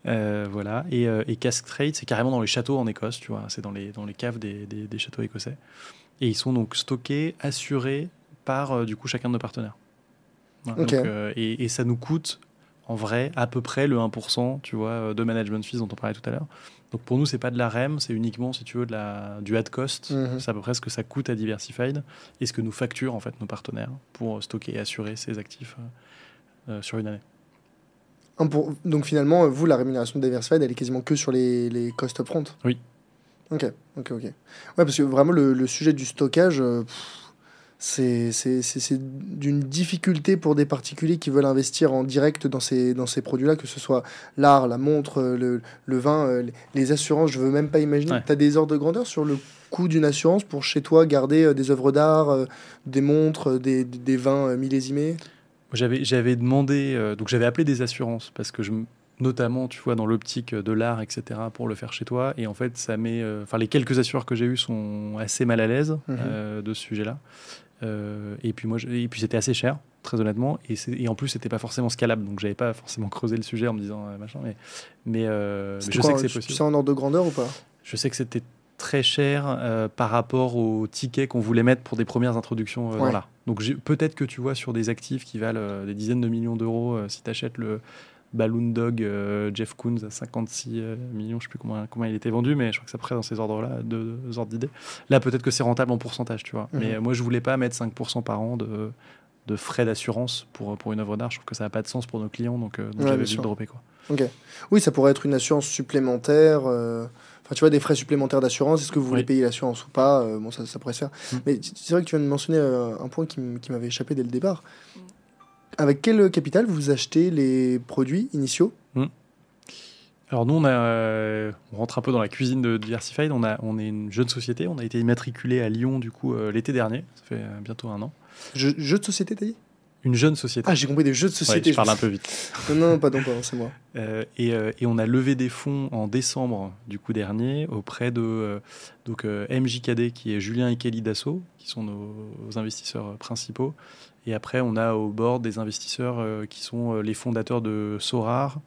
Euh, voilà. Et, euh, et Cask Trade, c'est carrément dans les châteaux en Écosse, tu vois. C'est dans les, dans les caves des, des- des châteaux écossais. Et ils sont donc stockés, assurés par euh, du coup chacun de nos partenaires. Voilà. Ok. Donc, et, et ça nous coûte en vrai à peu près le 1%, tu vois, de management fees dont on parlait tout à l'heure. Donc pour nous, c'est pas de la REM, c'est uniquement, si tu veux, de la, du ad cost. Mhm. C'est à peu près ce que ça coûte à Diversified et ce que nous facturent en fait nos partenaires pour stocker et assurer ces actifs euh, euh, sur une année. Pour- Donc finalement, euh, vous, la rémunération de Diversified, elle est quasiment que sur les, les cost upfront? Oui. Ok, ok, ok. Ouais, parce que vraiment, le, le sujet du stockage, euh, pff, c'est d'une difficulté pour des particuliers qui veulent investir en direct dans ces, dans ces produits-là, que ce soit l'art, la montre, euh, le, le vin, euh, les- assurances, je veux même pas imaginer. Ouais. Tu as des ordres de grandeur sur le coût d'une assurance pour chez toi garder euh, des œuvres d'art, des montres, des, des vins millésimés? J'avais, demandé, euh, donc j'avais appelé des assurances parce que je, notamment, tu vois, dans l'optique de l'art, etc., pour le faire chez toi. Et en fait, ça met, euh, enfin, les quelques assureurs que j'ai eus sont assez mal à l'aise euh, de ce sujet-là. Euh, et puis moi, je- et puis c'était assez cher, très honnêtement. Et, en plus, c'était pas forcément scalable, donc j'avais pas forcément creusé le sujet en me disant euh, machin. Mais, mais, euh, mais je quoi, sais que c'est possible. Tu sais en ordre de grandeur ou pas? Je sais que c'était très cher par rapport aux tickets qu'on voulait mettre pour des premières introductions dans Ouais. l'art. Donc peut-être que tu vois sur des actifs qui valent des dizaines de millions d'euros, si tu achètes le Balloon Dog euh, Jeff Koons à 56 euh, millions, je sais plus comment, comment il était vendu, mais je crois que c'est après dans ces ordres-là, deux, deux ordres d'idées. Là, peut-être que c'est rentable en pourcentage, tu vois. Mhm. Mais euh, moi, je voulais pas mettre 5% par an de, de frais d'assurance pour, pour une œuvre d'art. Je trouve que ça n'a pas de sens pour nos clients, donc, euh, donc Ouais, j'avais dû dropper. Quoi. Ok. Oui, ça pourrait être une assurance supplémentaire. euh, Enfin, tu vois, des frais supplémentaires d'assurance. Est-ce que vous voulez Oui. payer l'assurance ou pas? Euh, Bon, ça, ça pourrait se faire. Mm. Mais c'est vrai que tu viens de mentionner un point qui m'avait échappé dès le départ. Avec quel capital vous achetez les produits initiaux Alors nous, on, a, euh, on rentre un peu dans la cuisine de Diversified. On, a, on est une jeune société. On a été immatriculé à Lyon du coup euh, l'été dernier. Ça fait euh, bientôt un an. Jeux jeux de société, t'as dit? Une jeune société. Ah, j'ai compris des jeux de Ouais, société. je parle un peu vite. [laughs] Non, non, pardon, pardon, c'est moi. Et, et on a levé des fonds en décembre du coup dernier auprès de donc MJKD qui est Julien et Kelly Dassault qui sont nos investisseurs principaux. Et après on a au board des investisseurs euh, qui sont euh, les fondateurs de Sorar.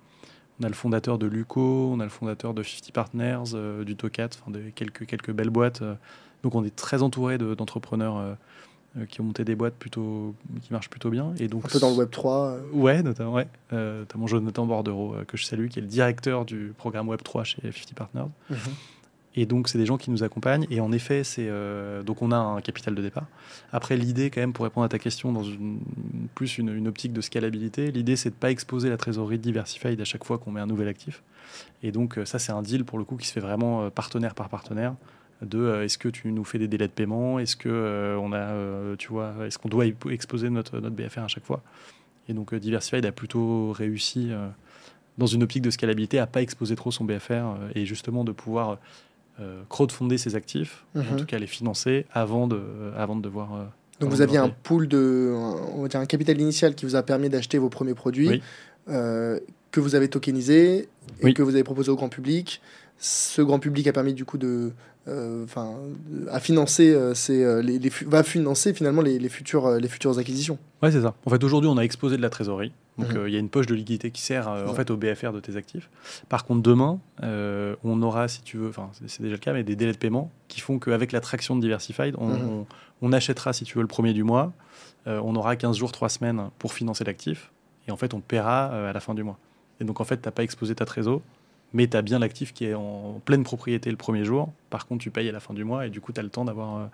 On a le fondateur de Luco, on a le fondateur de 50 Partners, euh, du Tocat, enfin de quelques, quelques belles boîtes. Donc on est très entouré de- d'entrepreneurs qui ont monté des boîtes plutôt, qui marchent plutôt bien. Et donc Un peu dans le Web 3. euh, Ouais, notamment, ouais. Euh, notamment Jonathan Bordereau, que je salue, qui est le directeur du programme Web3 chez 50 Partners. mhm. Et donc, c'est des gens qui nous accompagnent. Et en effet, c'est euh, donc on a un capital de départ. Après, l'idée, quand même, pour répondre à ta question, dans une, plus une, optique de scalabilité, l'idée, c'est de pas exposer la trésorerie diversified à chaque fois qu'on met un nouvel actif. Et donc, euh, ça, c'est un deal pour le coup qui se fait vraiment euh, partenaire par partenaire. De est-ce que tu nous fais des délais de paiement? Est-ce que est-ce qu'on doit expo- exposer notre, notre BFR à chaque fois? Et donc, Diversified a plutôt réussi dans une optique de scalabilité à pas exposer trop son BFR et justement de pouvoir crowdfonder ses actifs, en Mhm. tout cas les financer avant de, avant de devoir. euh, Donc vous aviez un pool de, on va dire un capital initial qui vous a permis d'acheter vos premiers produits, Oui. euh, que vous avez tokenisé et Oui. que vous avez proposé au grand public. Ce grand public a permis du coup de euh, enfin, à financer euh, ces, euh, les, les fu- va financer finalement les, les futures, euh, les futures acquisitions. Ouais, c'est ça. En fait, aujourd'hui, on a exposé de la trésorerie. Donc, Mhm. euh, il y a une poche de liquidité qui sert euh, en fait au BFR de tes actifs. Par contre, demain, euh, on aura, si tu veux, enfin, c'est- déjà le cas, mais des délais de paiement qui font qu'avec la traction de Diversified, on, Mhm. on- on achètera, si tu veux, le premier du mois. Euh, on aura 15 jours, 3 semaines pour financer l'actif. Et en fait, on paiera euh, à la fin du mois. Et donc, en fait, tu n'as pas exposé ta trésor, mais tu as bien l'actif qui est en pleine propriété le premier jour. Par contre, tu payes à la fin du mois et du coup, tu as le temps d'avoir. euh,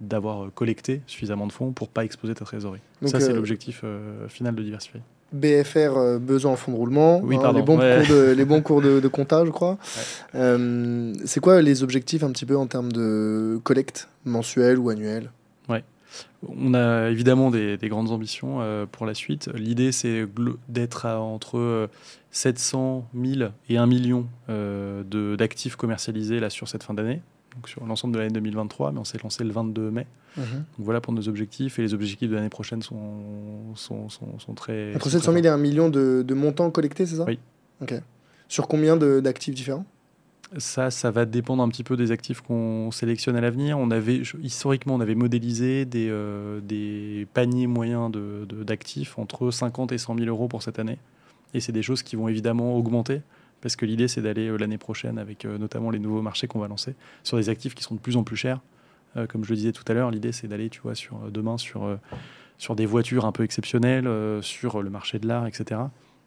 d'avoir euh, collecté suffisamment de fonds pour pas exposer ta trésorerie. Donc, Ça, c'est euh, l'objectif final de Diversify. BFR, besoin en fonds de roulement, Oui, hein, les bons ouais. cours, de, les bons cours de, de compta, je crois. Euh, c'est quoi les objectifs un petit peu en termes de collecte mensuelle ou annuelle? On a évidemment des, des grandes ambitions euh, pour la suite. L'idée, c'est d'être à entre euh, 700 000 et 1 million euh, d'actifs commercialisés là, sur cette fin d'année, donc sur l'ensemble de l'année 2023, mais on s'est lancé le 22 mai. Donc voilà pour nos objectifs, et les objectifs de l'année prochaine sont, sont, sont, sont très... Entre sont 700 très 000 et 1 million de, de montants collectés, c'est ça? Oui. Ok. Sur combien d'actifs différents? Ça, ça va dépendre un petit peu des actifs qu'on sélectionne à l'avenir. On avait, historiquement, on avait modélisé des, euh, paniers moyens de- de- d'actifs entre 50 et 100 000 euros pour cette année. Et c'est des choses qui vont évidemment augmenter parce que l'idée, c'est d'aller euh, l'année prochaine avec euh, notamment les nouveaux marchés qu'on va lancer sur des actifs qui sont de plus en plus chers. Comme je le disais tout à l'heure, l'idée, c'est d'aller, tu vois, sur, demain sur, sur des voitures un peu exceptionnelles, sur le marché de l'art, etc.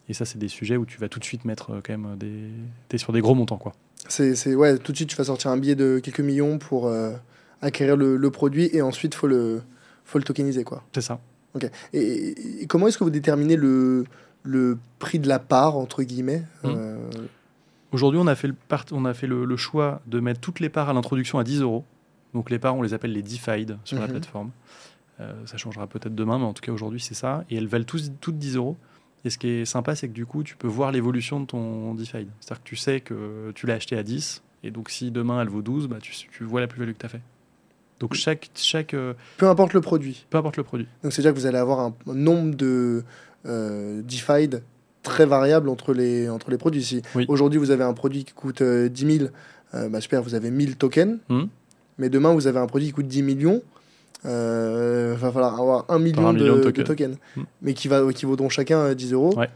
Et ça, c'est des sujets où tu vas tout de suite mettre quand même des... T'es sur des gros montants, quoi. C'est, c'est- ouais, tout de suite, tu vas sortir un billet de quelques millions pour euh, acquérir le, le produit et ensuite, faut le, faut le tokeniser, quoi. C'est ça. Et, et comment est-ce que vous déterminez le, le prix de la part, entre guillemets Hmm. euh, Aujourd'hui, on a fait, le, part- on a fait le, le choix de mettre toutes les parts à l'introduction à 10 euros. Donc les parts, on les appelle les DeFied sur la Mhm. plateforme. Euh, ça changera peut-être demain, mais en tout cas aujourd'hui, c'est ça. Et elles valent tous, toutes 10 euros. Et ce qui est sympa, c'est que du coup, tu peux voir l'évolution de ton DeFi. C'est-à-dire que tu sais que tu l'as acheté à 10. Et donc si demain elle vaut 12, bah, tu, tu vois la plus-value que tu as fait. Donc chaque, chaque euh, Peu importe le produit. peu importe le produit. Donc c'est-à-dire que vous allez avoir un, un nombre de euh, DeFi très variable entre les, entre les produits. Si Oui. aujourd'hui vous avez un produit qui coûte euh, 10 000, euh, bah, super, vous avez 1000 tokens. Mhm. Mais demain vous avez un produit qui coûte 10 millions. Euh, va falloir avoir 1 million, un de, million de de tokens. tokens, Mhm. mais qui, va, qui vaudront chacun euh, 10 euros. Ouais.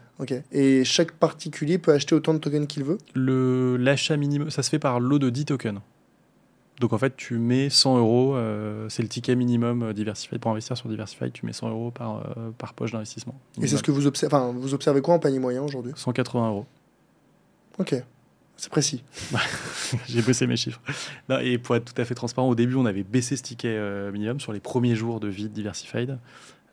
Et chaque particulier peut acheter autant de tokens qu'il veut. L'achat minimum, ça se fait par lot de 10 tokens. Donc en fait, tu mets 100 euros, euh, c'est le ticket minimum euh, Diversified. Pour investir sur Diversified, tu mets 100 euros par, euh, par poche d'investissement. Et c'est ce que vous observez. Enfin, vous observez quoi en panier moyen aujourd'hui? 180 euros. Ok. C'est précis. [laughs] J'ai bossé mes chiffres. Non, et pour être tout à fait transparent, au début, on avait baissé ce ticket euh, minimum sur les premiers jours de vie de Diversified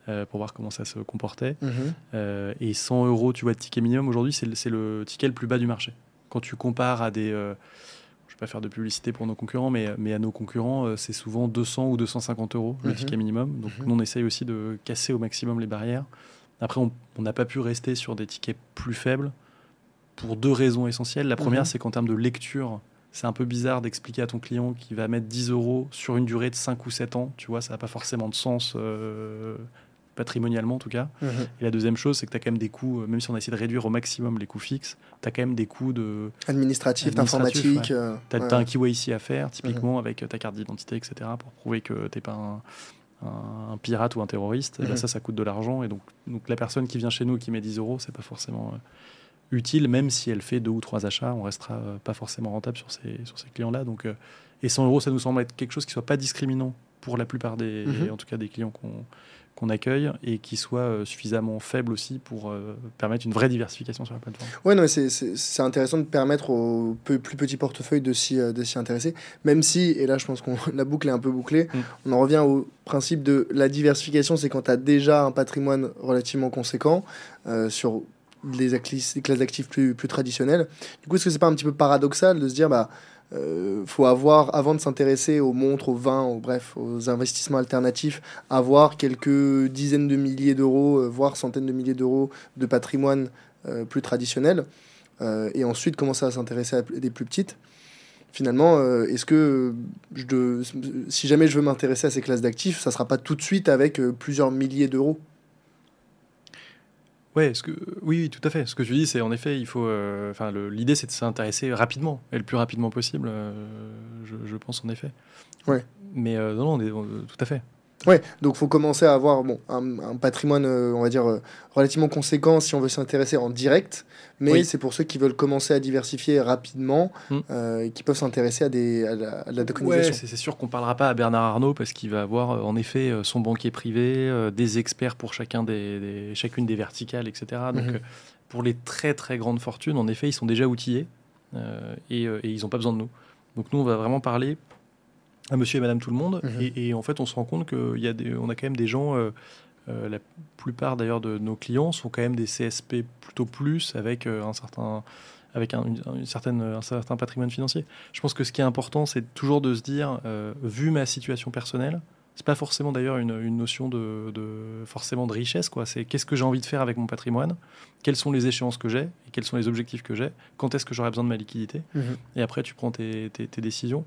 euh, pour voir comment ça se comportait. Mhm. Euh, et 100 euros, tu vois, de ticket minimum, aujourd'hui, c'est le, ticket le plus bas du marché. Quand tu compares à des. je ne vais pas faire de publicité pour nos concurrents, mais, mais à nos concurrents, c'est souvent 200 ou 250 euros le Mhm. ticket minimum. Donc Mhm. nous, on essaye aussi de casser au maximum les barrières. Après, on n'a pas pu rester sur des tickets plus faibles pour deux raisons essentielles. La première, Mhm. c'est qu'en termes de lecture, c'est un peu bizarre d'expliquer à ton client qu'il va mettre 10 euros sur une durée de 5 ou 7 ans. Tu vois, ça n'a pas forcément de sens euh, patrimonialement en tout cas. Mhm. Et la deuxième chose, c'est que tu as quand même des coûts, euh, même si on a essayé de réduire au maximum les coûts fixes, tu as quand même des coûts de. Administratif, Administratif, d'informatique. euh, Tu as, ouais. un KYC à faire, typiquement, avec euh, ta carte d'identité, etc., pour prouver que tu pas un, un- un pirate ou un terroriste. Et ben Mhm. ça, ça coûte de l'argent. Et donc, donc, la personne qui vient chez nous et qui met 10 euros, c'est pas forcément utile, même si elle fait deux ou trois achats, on restera euh, pas forcément rentable sur ces, sur ces clients-là. Donc, euh, et 100 euros, ça nous semble être quelque chose qui soit pas discriminant pour la plupart des, Mhm. en tout cas des clients qu'on qu'on accueille et qui soit euh, suffisamment faible aussi pour euh, permettre une vraie diversification sur la plateforme. Ouais, non, c'est- intéressant de permettre aux peu- plus petits portefeuilles de s'y euh, intéresser. Même si, et là je pense que [laughs] la boucle est un peu bouclée, Mm. on en revient au principe de la diversification, c'est quand tu as déjà un patrimoine relativement conséquent sur les, classes d'actifs plus, traditionnelles. Du coup, est-ce que c'est pas un petit peu paradoxal de se dire, bah, euh, faut avoir, avant de s'intéresser aux montres, aux vins, aux, bref, aux investissements alternatifs, avoir quelques dizaines de milliers d'euros, euh, voire centaines de milliers d'euros de patrimoine euh, plus traditionnel, et ensuite commencer à s'intéresser à des plus petites? Finalement, est-ce que je si jamais je veux m'intéresser à ces classes d'actifs, ça sera pas tout de suite avec plusieurs milliers d'euros? Ouais, ce que, oui, oui, tout à fait. Ce que tu dis, c'est en effet, il faut. euh, Enfin, l'idée, c'est de s'intéresser rapidement et le plus rapidement possible. Euh, je, pense en effet. Ouais. Mais non, on est, tout à fait. Ouais, donc faut commencer à avoir bon, un, patrimoine, euh, on va dire, euh, relativement conséquent si on veut s'intéresser en direct. Mais c'est pour ceux qui veulent commencer à diversifier rapidement hmm. euh, et qui peuvent s'intéresser à, des, à, la, à Ouais, c'est sûr qu'on ne parlera pas à Bernard Arnault parce qu'il va avoir en effet son banquier privé, des experts pour chacun des, chacune des verticales, etc. Donc mhm. pour les très très grandes fortunes, en effet, ils sont déjà outillés et, et ils n'ont pas besoin de nous. Donc nous, on va vraiment parler à monsieur et madame tout le monde. Mhm. et, en fait, on se rend compte qu'on a, a quand même des gens, euh, euh, la plupart d'ailleurs de nos clients sont quand même des CSP plutôt plus avec euh, un certain avec un, une, certaine, un certain patrimoine financier. Je pense que ce qui est important, c'est toujours de se dire, vu ma situation personnelle, c'est pas forcément d'ailleurs une, une, notion de, de, forcément de richesse, quoi. C'est qu'est-ce que j'ai envie de faire avec mon patrimoine, quelles sont les échéances que j'ai et quels sont les objectifs que j'ai, quand est-ce que j'aurai besoin de ma liquidité, mhm. et après tu prends tes, tes, tes décisions.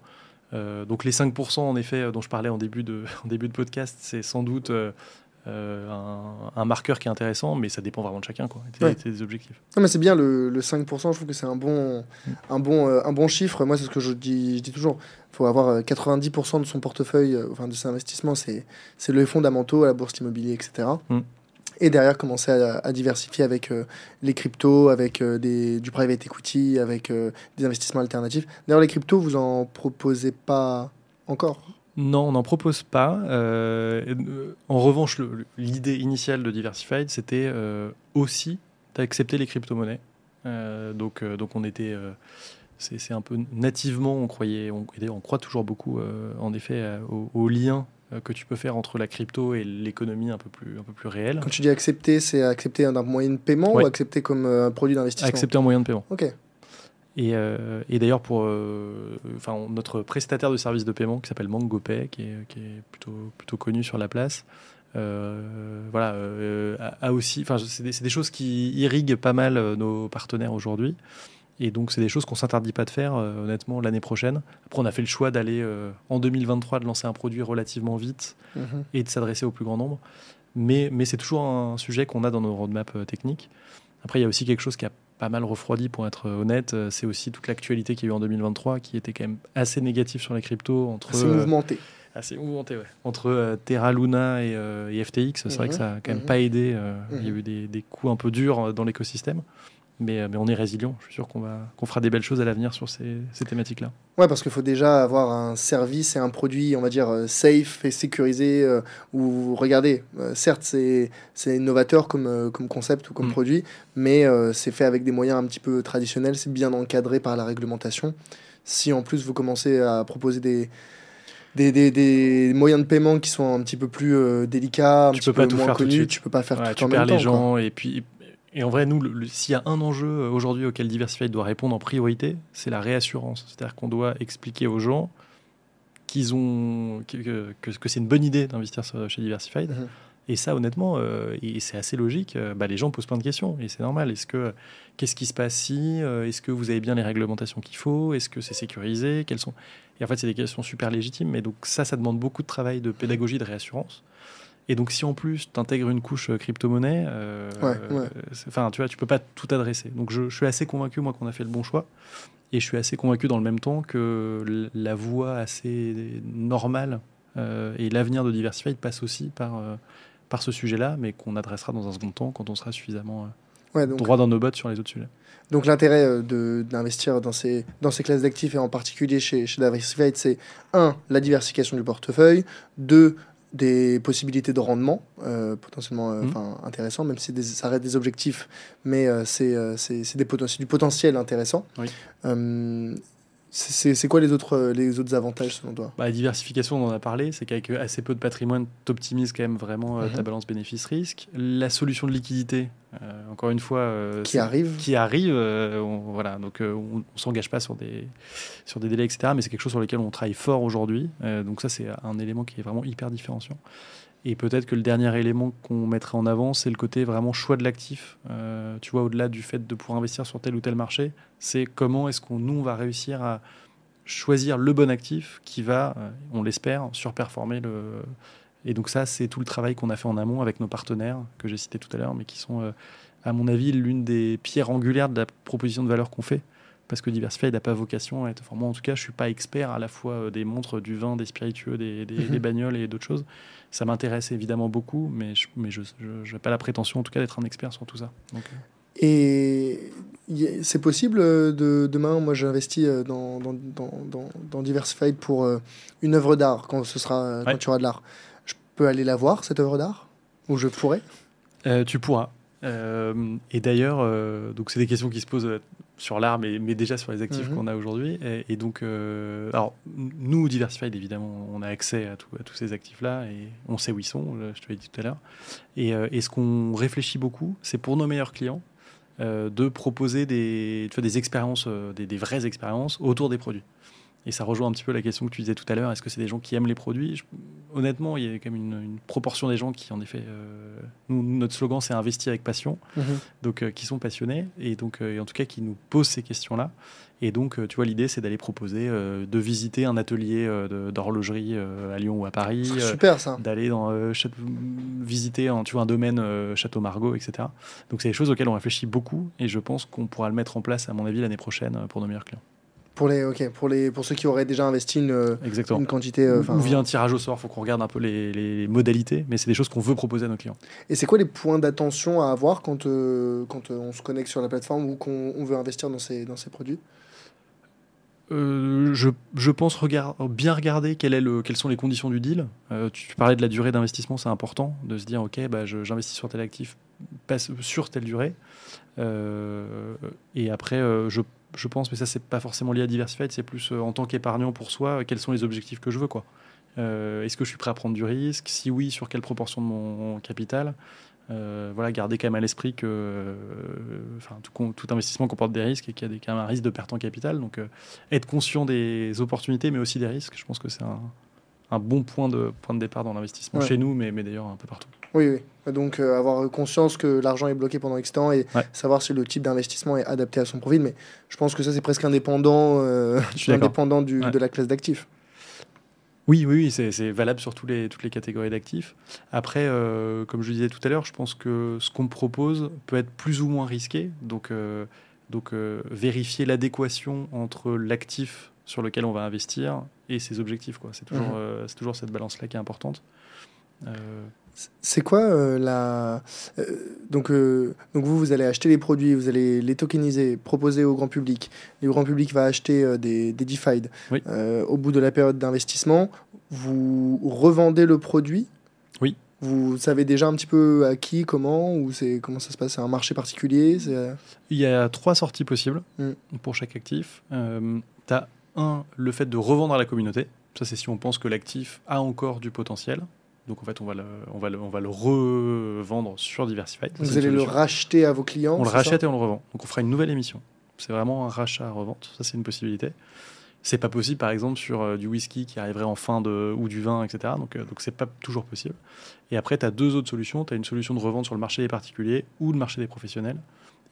Euh, donc les 5% en effet euh, dont je parlais en début de, [laughs] en début de podcast, c'est sans doute euh, un, marqueur qui est intéressant, mais ça dépend vraiment de chacun, quoi, des, objectifs. Non, mais c'est bien le, 5%, je trouve que c'est un bon, mm. un, bon, un bon chiffre. Moi, c'est ce que je dis, je dis toujours. Il faut avoir 90% de son portefeuille, enfin de ses investissements, c'est les fondamentaux à la bourse, l'immobilier, etc et derrière commencer à, diversifier avec euh, les cryptos, avec euh, du private equity, avec euh, des investissements alternatifs. D'ailleurs, les cryptos, vous en proposez pas encore? Non, on n'en propose pas. en revanche, l'idée initiale de Diversified, c'était aussi d'accepter les crypto-monnaies. donc, donc on était c'est un peu nativement, on croyait, on, croit toujours beaucoup, en effet, au, au, lien euh, que tu peux faire entre la crypto et l'économie un peu plus un peu plus réelle. Quand tu dis accepter, c'est accepter un moyen de paiement ou accepter comme euh, un produit d'investissement Accepter un moyen de paiement. Ok. Et, euh, et d'ailleurs pour enfin notre prestataire de services de paiement qui s'appelle MangoPay, qui est, qui est, plutôt plutôt connu sur la place. voilà, a, aussi, enfin, c'est des, des, choses qui irriguent pas mal nos partenaires aujourd'hui. Et donc, c'est des choses qu'on s'interdit pas de faire, euh, honnêtement, l'année prochaine. Après, on a fait le choix d'aller euh, en 2023, de lancer un produit relativement vite mhm. et de s'adresser au plus grand nombre. Mais, mais c'est toujours un sujet qu'on a dans nos roadmaps euh, techniques. Après, il y a aussi quelque chose qui a pas mal refroidi, pour être honnête. C'est aussi toute l'actualité qu'il y a eu en 2023, qui était quand même assez négative sur les cryptos. Entre, assez mouvementé. assez mouvementé, ouais. Entre Terra Luna et, FTX, c'est vrai que ça a quand même mhm. pas aidé. Il y a mhm. eu des, des coups un peu durs dans l'écosystème. Euh, mais, on est résilient. Je suis sûr qu'on qu'on fera des belles choses à l'avenir sur ces, thématiques-là. Ouais, parce qu'il faut déjà avoir un service et un produit, on va dire, euh, safe et sécurisé. Euh, où, regardez, certes, c'est, innovateur comme, comme concept ou comme mm. produit, mais c'est fait avec des moyens un petit peu traditionnels. C'est bien encadré par la réglementation. Si en plus vous commencez à proposer des. Des, des, des, moyens de paiement qui sont un petit peu plus délicats, un tu petit peux peu pas tout moins faire connus, tu peux pas faire tout tu en perds les gens et puis et en vrai, nous, s'il y a un enjeu euh, aujourd'hui auquel Diversified doit répondre en priorité, c'est la réassurance. C'est-à-dire qu'on doit expliquer aux gens qu'ils ont que, que, c'est une bonne idée d'investir chez Diversified. Mhm. Et ça, honnêtement, euh, et c'est assez logique. Euh, bah, les gens posent plein de questions et c'est normal. Est-ce que qu'est-ce qui se passe si Est-ce que vous avez bien les réglementations qu'il faut? Est-ce que c'est sécurisé? Quelles sont? Et en fait, c'est des questions super légitimes. Mais donc ça, ça demande beaucoup de travail de pédagogie, de réassurance. Et donc, si en plus tu intègres une couche euh, crypto-monnaie, euh, enfin, tu vois, tu peux pas tout adresser. Donc, je, suis assez convaincu, moi, qu'on a fait le bon choix. Et je suis assez convaincu dans le même temps que la voie assez normale euh, et l'avenir de Diversified passe aussi par, par ce sujet-là, mais qu'on adressera dans un second temps quand on sera suffisamment droit dans nos bottes sur les autres sujets. Donc l'intérêt d'investir dans ces, dans ces classes d'actifs et en particulier chez, chez Diversified, c'est un, la diversification du portefeuille, deux, des possibilités de rendement euh, potentiellement euh, mmh. intéressants, même si ça reste des objectifs, mais euh, c'est des du potentiel intéressant. C'est quoi les autres, les autres avantages selon toi? Bah, La diversification, on en a parlé, c'est qu'avec assez peu de patrimoine, tu optimises quand même vraiment ta mhm. balance bénéfice-risque. La solution de liquidité, encore une fois, qui arrive. Qui arrive, voilà, donc on ne s'engage pas sur des, sur des délais, etc. Mais c'est quelque chose sur lequel on travaille fort aujourd'hui. donc ça, c'est un élément qui est vraiment hyper différenciant. Et peut-être que le dernier élément qu'on mettrait en avant, c'est le côté vraiment choix de l'actif. Euh, tu vois, au-delà du fait de pouvoir investir sur tel ou tel marché, c'est comment est-ce qu'on nous on va réussir à choisir le bon actif qui va, euh, on l'espère, surperformer le. Et donc ça, c'est tout le travail qu'on a fait en amont avec nos partenaires que j'ai cités tout à l'heure, mais qui sont, euh, à mon avis, l'une des pierres angulaires de la proposition de valeur qu'on fait. Parce que Diversified n'a pas vocation à être. Enfin, moi, en tout cas, je suis pas expert à la fois euh, des montres, du vin, des spiritueux, des, des, des bagnoles et d'autres choses. Ça m'intéresse évidemment beaucoup, mais je mais je n'ai pas la prétention, en tout cas, d'être un expert sur tout ça. Donc, euh, Et c'est possible euh, de demain, moi j'investis dans, dans, dans, dans, Diversified pour une œuvre d'art quand ce sera quand Ouais. tu auras de l'art. Je peux aller la voir cette œuvre d'art? Ou je pourrais? Euh, tu pourras. Euh, et d'ailleurs, euh, donc c'est des questions qui se posent sur l'art, mais, mais déjà sur les actifs Mhm. qu'on a aujourd'hui. Et, et donc, euh, alors nous, Diversified, évidemment, on a accès à, tout- à tous ces actifs-là et on sait où ils sont. Je te l'ai dit tout à l'heure. Et, euh, et ce qu'on réfléchit beaucoup, c'est pour nos meilleurs clients euh, de proposer des, tu vois, des expériences, des, des vraies expériences autour des produits. Et ça rejoint un petit peu la question que tu disais tout à l'heure. Est-ce que c'est des gens qui aiment les produits? Je- Honnêtement, il y a quand même une, une proportion des gens qui, en effet, euh, nous, notre slogan, c'est investir avec passion. Donc, euh, qui sont passionnés et donc, euh, et en tout cas, qui nous posent ces questions-là. Et donc, tu vois, l'idée, c'est d'aller proposer de visiter un atelier d'horlogerie à Lyon ou à Paris. Super ça. d'aller dans visiter un, tu vois, un domaine Château Margaux, etc. Donc c'est des choses auxquelles on réfléchit beaucoup et je pense qu'on pourra le mettre en place, à mon avis, l'année prochaine pour nos meilleurs clients. Pour, les, ok, pour, les, pour ceux qui auraient déjà investi une, Exactement. une quantité. euh, Ou- via un tirage au sort, il faut qu'on regarde un peu les, les modalités, mais c'est des choses qu'on veut proposer à nos clients. Et c'est quoi les points d'attention à avoir quand, euh, quand euh, on se connecte sur la plateforme ou qu'on on veut investir dans ces, dans ces produits? Euh, je, je pense regard- bien regarder quel est le, quelles sont les conditions du deal. Euh, tu, parlais de la durée d'investissement, c'est important de se dire, ok, bah, j'investis sur tel actif passe sur telle durée. Euh, et après, je, je pense, mais ça c'est pas forcément lié à Diversified, c'est plus euh, en tant qu'épargnant pour soi, euh, quels sont les objectifs que je veux. quoi. Euh, Est-ce que je suis prêt à prendre du risque? Si oui, sur quelle proportion de mon capital? Euh, voilà, garder quand même à l'esprit que euh, enfin, tout, investissement comporte des risques et qu'il y a des, quand même un risque de perte en capital. Donc, euh, être conscient des opportunités, mais aussi des risques, je pense que c'est un, un bon point de, point de départ dans l'investissement Ouais. chez nous, mais, mais d'ailleurs un peu partout. Oui, oui. Donc euh, avoir conscience que l'argent est bloqué pendant X temps et Ouais. savoir si le type d'investissement est adapté à son profil. Mais je pense que ça, c'est presque indépendant, euh, [laughs] indépendant du, Ouais. de la classe d'actifs. Oui, oui, oui, c'est valable sur tous les, toutes les catégories d'actifs. Après, euh, comme je disais tout à l'heure, je pense que ce qu'on propose peut être plus ou moins risqué. Donc, donc vérifier l'adéquation entre l'actif sur lequel on va investir et ses objectifs. quoi. C'est toujours, Mhm. c'est toujours cette balance-là qui est importante. Euh, C'est quoi euh, la. euh, donc, euh, donc, vous, vous allez acheter les produits, vous allez les tokeniser, proposer au grand public. Le grand public va acheter des, des DeFi. Oui. Au bout de la période d'investissement, vous revendez le produit? Oui. Vous savez déjà un petit peu à qui, comment, ou c'est comment ça se passe? C'est un marché particulier Il y a trois sorties possibles Mm. pour chaque actif. tu as un, le fait de revendre à la communauté. Ça, c'est si on pense que l'actif a encore du potentiel. Donc, en fait, on va le, on va le, on va le revendre sur Diversified. Vous allez le racheter à vos clients On le rachète et on le revend. Donc, on fera une nouvelle émission. C'est vraiment un rachat à revente. Ça, c'est une possibilité. C'est pas possible, par exemple, sur euh, du whisky qui arriverait en fin de. ou du vin, etc. Donc, euh, donc c'est pas toujours possible. Et après, tu as deux autres solutions. Tu as une solution de revente sur le marché des particuliers ou le marché des professionnels.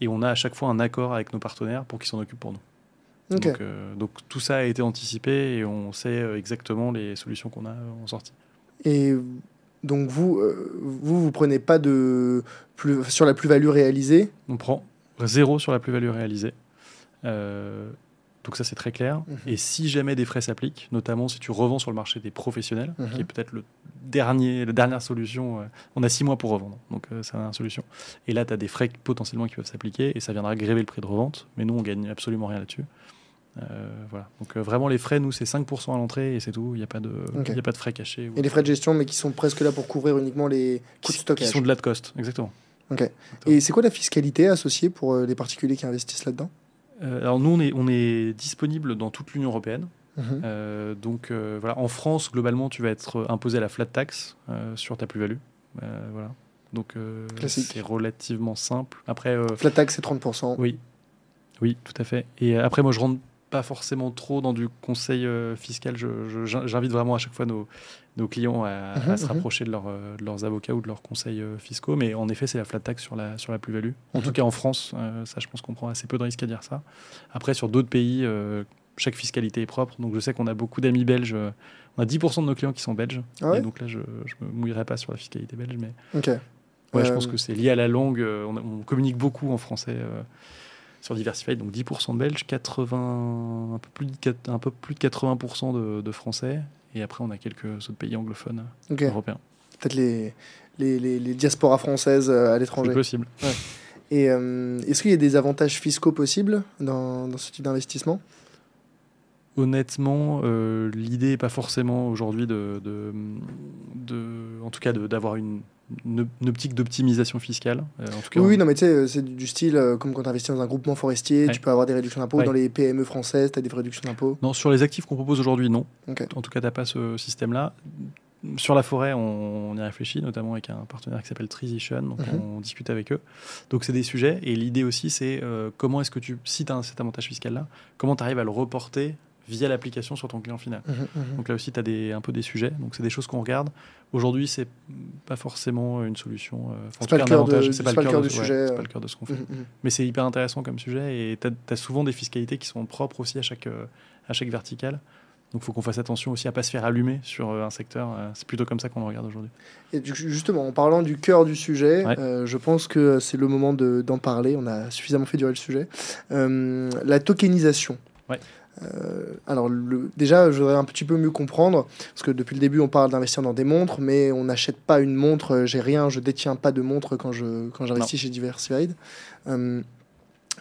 Et on a à chaque fois un accord avec nos partenaires pour qu'ils s'en occupent pour nous. Donc, euh, donc tout ça a été anticipé et on sait exactement les solutions qu'on a en sortie. Et donc vous, euh, vous, vous prenez pas de plus sur la plus-value réalisée? On prend zéro sur la plus-value réalisée. Euh, donc ça c'est très clair. Mhm. Et si jamais des frais s'appliquent, notamment si tu revends sur le marché des professionnels, Mhm. qui est peut-être le dernier, la dernière solution, euh, on a six mois pour revendre, donc c'est la dernière solution. Et là tu as des frais potentiellement qui peuvent s'appliquer et ça viendra gréver le prix de revente, mais nous on gagne absolument rien là-dessus. Euh, voilà. Donc euh, vraiment les frais, nous c'est 5% à l'entrée et c'est tout, il n'y a, pas de- Ok. il y a pas de frais cachés. ou- Et les frais de gestion, mais qui sont presque là pour couvrir uniquement les coûts de qui, qui stockage. sont de la de cost, exactement. Ok. Et c'est quoi la fiscalité associée pour euh, les particuliers qui investissent là-dedans? Alors nous on est, on est disponible dans toute l'Union européenne. Mhm. Euh, donc euh, voilà, en France, globalement, tu vas être imposé à la flat tax euh, sur ta plus-value. Voilà. Donc c'est relativement simple. Après, Flat tax, c'est 30%. oui, oui, tout à fait. Et après, moi, je rentre pas forcément trop dans du conseil euh, fiscal. J'invite vraiment à chaque fois nos, nos clients à, à Mhm, se mhm. rapprocher de, leur, euh, de leurs avocats ou de leurs conseils euh, fiscaux. Mais en effet, c'est la flat tax sur la, sur la plus-value. En Mhm. tout cas, en France, euh, ça, je pense qu'on prend assez peu de risques à dire ça. Après, sur d'autres pays, chaque fiscalité est propre. Donc, je sais qu'on a beaucoup d'amis belges. On a 10% de nos clients qui sont belges. Ah ouais et donc là, je ne me mouillerai pas sur la fiscalité belge. Mais ouais, je pense que c'est lié à la langue. On, on communique beaucoup en français. Euh, sur Diversified, donc 10% de Belges, 80, un, peu plus de, un peu plus de 80% de, de, Français, et après on a quelques autres pays anglophones européens. Peut-être les, les, les, les, diasporas françaises à l'étranger. C'est possible. Ouais. Et euh, est-ce qu'il y a des avantages fiscaux possibles dans, dans ce type d'investissement? Honnêtement, euh, l'idée n'est pas forcément aujourd'hui de, de, de, en tout cas, d'avoir une, une, optique d'optimisation fiscale. Euh, en tout cas, oui, on... non, mais tu sais, c'est du style euh, comme quand tu investis dans un groupement forestier, ouais. tu peux avoir des réductions d'impôts. Ouais. Dans les PME françaises, tu as des réductions d'impôts. Non, sur les actifs qu'on propose aujourd'hui, non. Okay. En tout cas, tu n'as pas ce système-là. Sur la forêt, on, on, y réfléchit, notamment avec un partenaire qui s'appelle Transition, donc mm -hmm. on discute avec eux. Donc c'est des sujets, et l'idée aussi, c'est euh, comment est-ce que tu, si tu as cet avantage fiscal-là, comment tu arrives à le reporter via l'application sur ton client final. Mm -hmm. Donc là aussi, tu as des, un peu des sujets, donc c'est des choses qu'on regarde. Aujourd'hui, c'est pas forcément une solution. Euh, c'est pas, pas, le cœur du sujet. Ouais, pas le cœur de ce qu'on fait. Mm -hmm. Mais c'est hyper intéressant comme sujet, et tu as, as, souvent des fiscalités qui sont propres aussi à chaque, à chaque verticale. Donc il faut qu'on fasse attention aussi à ne pas se faire allumer sur un secteur. C'est plutôt comme ça qu'on le regarde aujourd'hui. Et justement, en parlant du cœur du sujet, ouais. euh, je pense que c'est le moment d'en de, parler. On a suffisamment fait durer le sujet. Euh, la tokenisation. Ouais. Euh, alors le, déjà, je voudrais un petit peu mieux comprendre, parce que depuis le début, on parle d'investir dans des montres, mais on n'achète pas une montre. J'ai rien, je détiens pas de montre quand je quand j'investis chez Diversified. Euh,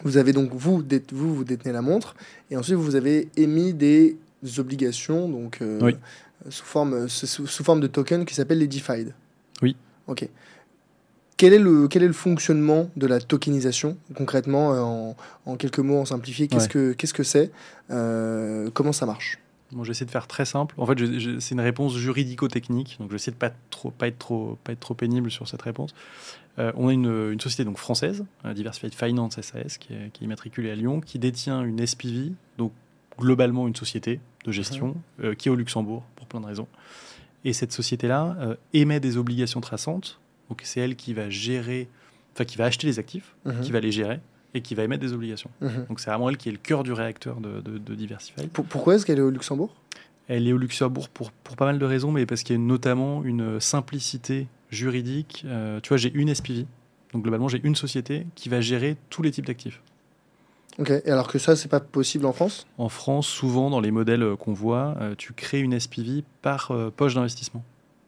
vous avez donc vous, vous, vous détenez la montre, et ensuite vous avez émis des obligations donc euh, oui. sous, forme, sous, sous, forme de token qui s'appelle les DeFi. Oui. Ok. Quel est, le, quel est le fonctionnement de la tokenisation concrètement en, en quelques mots, en simplifié? Qu'est-ce ouais. que c'est -ce que euh, Comment ça marche? Bon, j'essaie de faire très simple. En fait, c'est une réponse juridico-technique, donc j'essaie de pas trop, pas être trop, pas être trop pénible sur cette réponse. Euh, on a une, une, société donc française, Diversified Finance SAS, qui est, qui est immatriculée à Lyon, qui détient une SPV, donc globalement une société de gestion mmh. euh, qui est au Luxembourg pour plein de raisons. Et cette société-là euh, émet des obligations traçantes. Donc c'est elle qui va gérer, enfin qui va acheter les actifs, mmh. qui va les gérer et qui va émettre des obligations. Mmh. Donc c'est vraiment elle qui est le cœur du réacteur de, de. Pour, pourquoi est-ce qu'elle est au Luxembourg? Elle est au Luxembourg pour, pour pas mal de raisons, mais parce qu'il y a notamment une simplicité juridique. Euh, tu vois, j'ai une SPV. Donc globalement, j'ai une société qui va gérer tous les types d'actifs. Ok, et alors que ça, c'est pas possible en France? En France, souvent, dans les modèles qu'on voit, euh, tu crées une SPV par euh, poche d'investissement.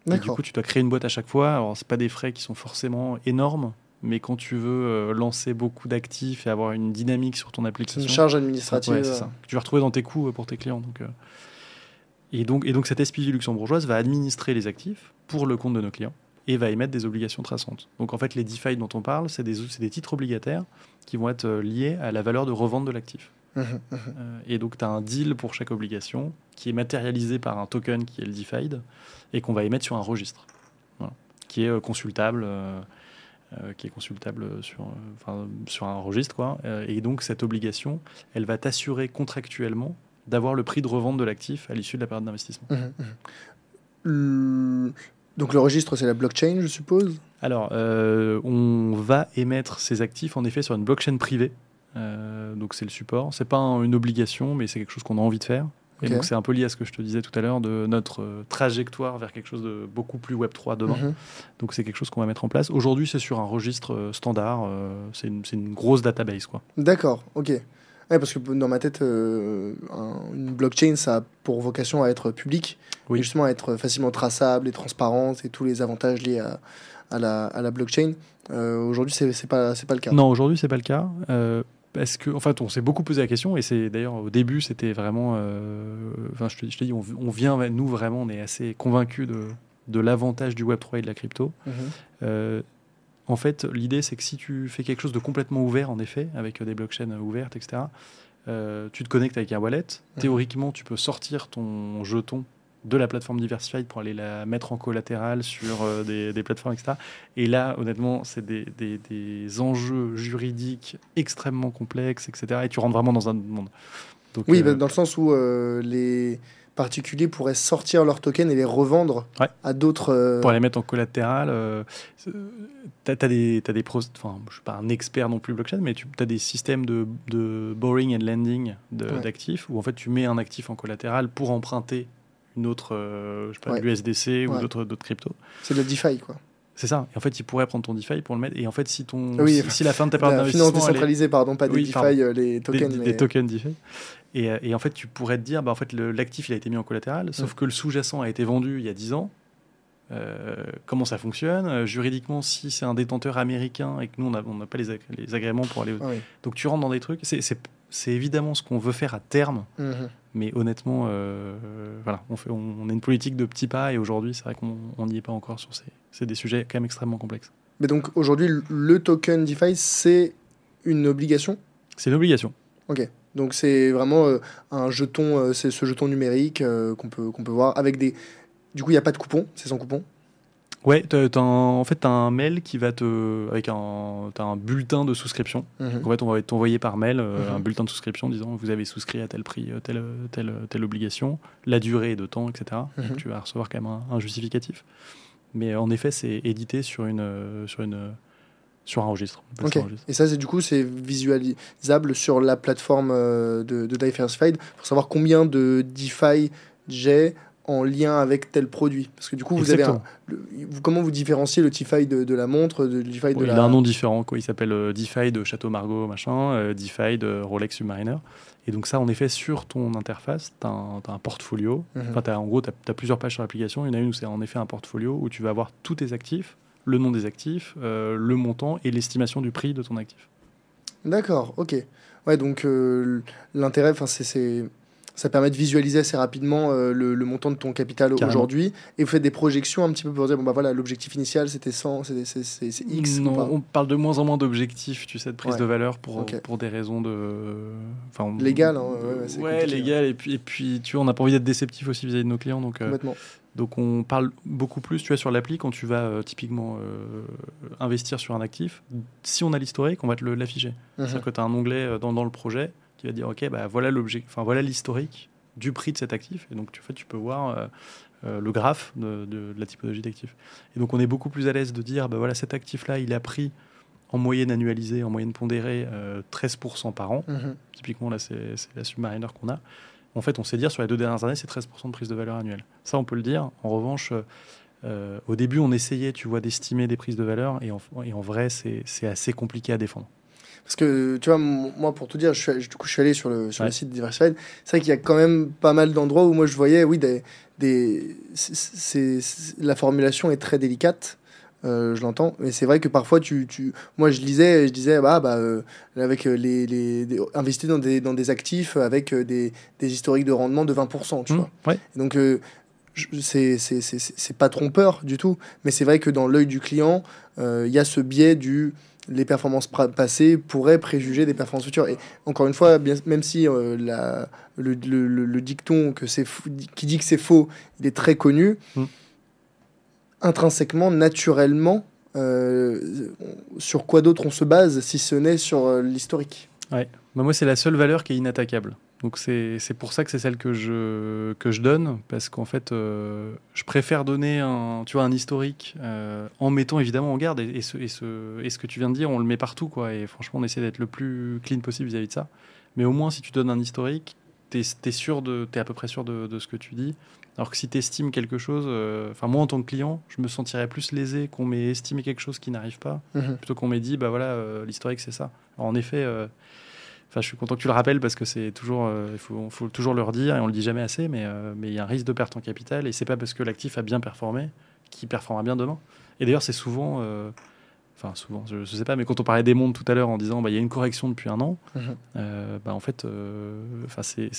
Et du coup, tu dois créer une boîte à chaque fois. Alors, c'est pas des frais qui sont forcément énormes, mais quand tu veux euh, lancer beaucoup d'actifs et avoir une dynamique sur ton application. Une charge administrative. Ouais, c'est ça. Que tu vas retrouver dans tes coûts pour tes clients. Donc, euh... et, donc, et donc, cette SPV luxembourgeoise va administrer les actifs pour le compte de nos clients et va émettre des obligations traçantes. Donc en fait, les DeFi dont on parle, c'est des, des, titres obligataires qui vont être liés à la valeur de revente de l'actif. Mmh, mmh. Euh, et donc tu as un deal pour chaque obligation qui est matérialisé par un token qui est le DeFi et qu'on va émettre sur un registre, voilà, qui est euh, consultable. Euh, euh, qui est consultable sur, enfin, sur un registre. Quoi. et donc, cette obligation, elle va t'assurer contractuellement d'avoir le prix de revente de l'actif à l'issue de la période d'investissement. Mmh, donc le registre, c'est la blockchain, je suppose? Alors, euh, on va émettre ces actifs, en effet, sur une blockchain privée. Euh, donc c'est le support. C'est pas un, une obligation, mais c'est quelque chose qu'on a envie de faire. Et okay. donc c'est un peu lié à ce que je te disais tout à l'heure de notre euh, trajectoire vers quelque chose de beaucoup plus Web3 demain. Mm -hmm. Donc c'est quelque chose qu'on va mettre en place. Aujourd'hui, c'est sur un registre euh, standard. c'est une, une, grosse database. quoi. D'accord, ok. Ouais, parce que dans ma tête, euh, un, une blockchain, ça a pour vocation à être oui. et justement à être facilement traçable et transparente et tous les avantages liés à, à, la, à la, blockchain. Euh, aujourd'hui, c'est pas, pas le cas. Non, aujourd'hui, c'est pas le cas. Euh, parce que, en fait, on s'est beaucoup posé la question, et c'est d'ailleurs au début, c'était vraiment. euh, Enfin, je te, je te dis, on, on, vient, nous vraiment, on est assez convaincus de, de l'avantage du Web3 et de la crypto. Mm -hmm. En fait, l'idée, c'est que si tu fais quelque chose de complètement ouvert, en effet, avec des blockchains ouvertes, etc., euh, tu te connectes avec un wallet. Mmh. Théoriquement, tu peux sortir ton jeton de la plateforme Diversified pour aller la mettre en collatéral sur euh, des, des, plateformes, etc. Et là, honnêtement, c'est des, des, des, enjeux juridiques extrêmement complexes, etc. Et tu rentres vraiment dans un monde. Donc, oui, euh... dans le sens où euh, les particuliers pourraient sortir leurs tokens et les revendre ouais. à d'autres. Euh... Pour les mettre en collatéral. Euh, tu as, des, as des pros. Enfin, je ne suis pas un expert non plus blockchain, mais tu as des systèmes de, de borrowing and lending d'actifs ouais. où en fait tu mets un actif en collatéral pour emprunter une autre, euh, je sais pas, ouais. l'USDC ou d'autres cryptos. C'est de la DeFi, quoi. C'est ça. Et en fait, il pourrait prendre ton DeFi pour le mettre. Et en fait, si, ton, Oui, si, enfin, si la fin de ta période d'investissement. finance elle est- décentralisée, pardon, pas des Oui, DeFi, pardon. euh, les tokens. des- mais- des tokens DeFi. Et, euh, et en fait, tu pourrais te dire, bah, en fait, le- l'actif, il a été mis en collatéral, sauf Mm. que le sous-jacent a été vendu il y a 10 ans. Euh, comment ça fonctionne? Euh, Juridiquement, si c'est un détenteur américain et que nous, on n'a pas les, ag- les agréments pour aller. Ah oui. Donc, tu rentres dans des trucs. C'est- C'est c'est évidemment ce qu'on veut faire à terme, Mhm. mais honnêtement, euh, voilà, on, fait, on, on a une politique de petits pas et aujourd'hui, c'est vrai qu'on on n'y est pas encore sur ces. C'est des sujets quand même extrêmement complexes. Mais donc aujourd'hui, le token DeFi, c'est une obligation? C'est une obligation. Donc c'est vraiment euh, un jeton, euh, c'est ce jeton numérique qu'on peut, qu'on peut voir avec des. Du coup, il n'y a pas de coupon, c'est sans coupon. Ouais, t'as- t'as un- en fait, tu as un mail qui va te. avec un, t'as un bulletin de souscription. Mhm. Donc, en fait, on va t'envoyer par mail euh, Mhm. un bulletin de souscription disant vous avez souscrit à tel prix, euh, telle, telle, telle obligation, la durée de temps, etc. Mhm. Donc, tu vas recevoir quand même un, un justificatif. Mais en effet, c'est édité sur, une, euh, sur, une, sur un registre. Un. Et ça, c'est du coup, c'est visualisable sur la plateforme euh, de, de Diversified pour savoir combien de DeFi j'ai en lien avec tel produit. Parce que du coup, vous avez un, le- comment vous différenciez le DeFi de, de la montre, de DeFi de Ouais, la. Il a un nom différent, quoi. il s'appelle euh, DeFi de Château Margaux, machin, euh, DeFi de Rolex Submariner. Et donc ça, en effet, sur ton interface, tu as, un portfolio. Mhm. Enfin, en gros, tu as, plusieurs pages sur l'application. Il y en a une où c'est en effet un portfolio où tu vas avoir tous tes actifs, le nom des actifs, euh, le montant et l'estimation du prix de ton actif. D'accord, ok. Ouais, donc euh, l'intérêt, c'est- ça permet de visualiser assez rapidement euh, le, le montant de ton capital Carrément. aujourd'hui. Et vous faites des projections un petit peu pour dire, bon, bah voilà, l'objectif initial, c'était 100, c'est, c'est, c'est- c'est X. Non, pas on parle de moins en moins d'objectifs, tu sais, de prise Ouais. de valeur pour, pour des raisons de... Enfin, Légal, hein, ouais, légal. Et puis, et puis, tu vois, on n'a pas envie d'être déceptif aussi vis-à-vis de nos clients. Donc, euh, Complètement. Donc on parle beaucoup plus, tu vois, sur l'appli, quand tu vas euh, typiquement euh, investir sur un actif, si on a l'historique, on va te le- l'afficher. Mhm. C'est-à-dire que tu as un onglet dans, dans le projet qui va dire, OK, bah, voilà l'objet, enfin voilà l'historique du prix de cet actif. Et donc tu, en fait, tu peux voir euh, euh, le graphe de, de- de la typologie d'actif. Et donc on est beaucoup plus à l'aise de dire, bah, voilà, cet actif-là, il a pris en moyenne annualisée, en moyenne pondérée, euh, 13% par an. Mhm. Typiquement, là, c'est la Submariner qu'on a. En fait, on sait dire sur les deux dernières années, c'est 13% de prise de valeur annuelle. Ça, on peut le dire. En revanche, euh, au début, on essayait, tu vois, d'estimer des prises de valeur, et en, et en vrai, c'est assez compliqué à défendre. Parce que, tu vois, moi, pour tout dire, je suis, du coup, je suis allé sur le, sur le Ouais. site Diversified. C'est vrai qu'il y a quand même pas mal d'endroits où moi, je voyais, oui, des, des, c'est- la formulation est très délicate. euh, je l'entends, mais c'est vrai que parfois, tu, tu, moi je lisais, je disais, bah, bah euh, avec euh, les, les, des- investir dans des, dans des actifs avec des, des historiques de rendement de 20%, tu Mmh, vois. ouais. Donc, euh, c'est pas trompeur du tout, mais c'est vrai que dans l'œil du client, il y a ce biais du les performances passées pourraient préjuger des performances futures. Et encore une fois, bien, même si euh, la, le, le- le- le dicton que qui dit que c'est faux, il est très connu, Mm. intrinsèquement, naturellement, euh, sur quoi d'autre on se base si ce n'est sur euh, l'historique? Bah, moi, c'est la seule valeur qui est inattaquable. Donc, c'est pour ça que c'est celle que je, que je donne, parce qu'en fait, euh, je préfère donner un, tu vois, un historique euh, en mettant évidemment en garde. Et, et ce, et, ce, et ce que tu viens de dire, on le met partout. Quoi, et franchement, on essaie d'être le plus clean possible vis-à-vis de ça. Mais au moins, si tu donnes un historique, tu es, de, es à peu près sûr de, de ce que tu dis. Alors que si tu estimes quelque chose, euh, enfin, moi en tant que client, je me sentirais plus lésé qu'on m'ait estimé quelque chose qui n'arrive pas Mhm. plutôt qu'on m'ait dit bah voilà l'historique c'est ça Alors, en effet enfin je suis content que tu le rappelles parce que c'est toujours euh, il faut, faut toujours le redire et on le dit jamais assez mais euh, mais il y a un risque de perte en capital et c'est pas parce que l'actif a bien performé qu'il performera bien demain et d'ailleurs c'est souvent euh, enfin souvent je, je sais pas mais quand on parlait des mondes tout à l'heure en disant bah il y a une correction depuis un an Mhm. bah en fait enfin c'est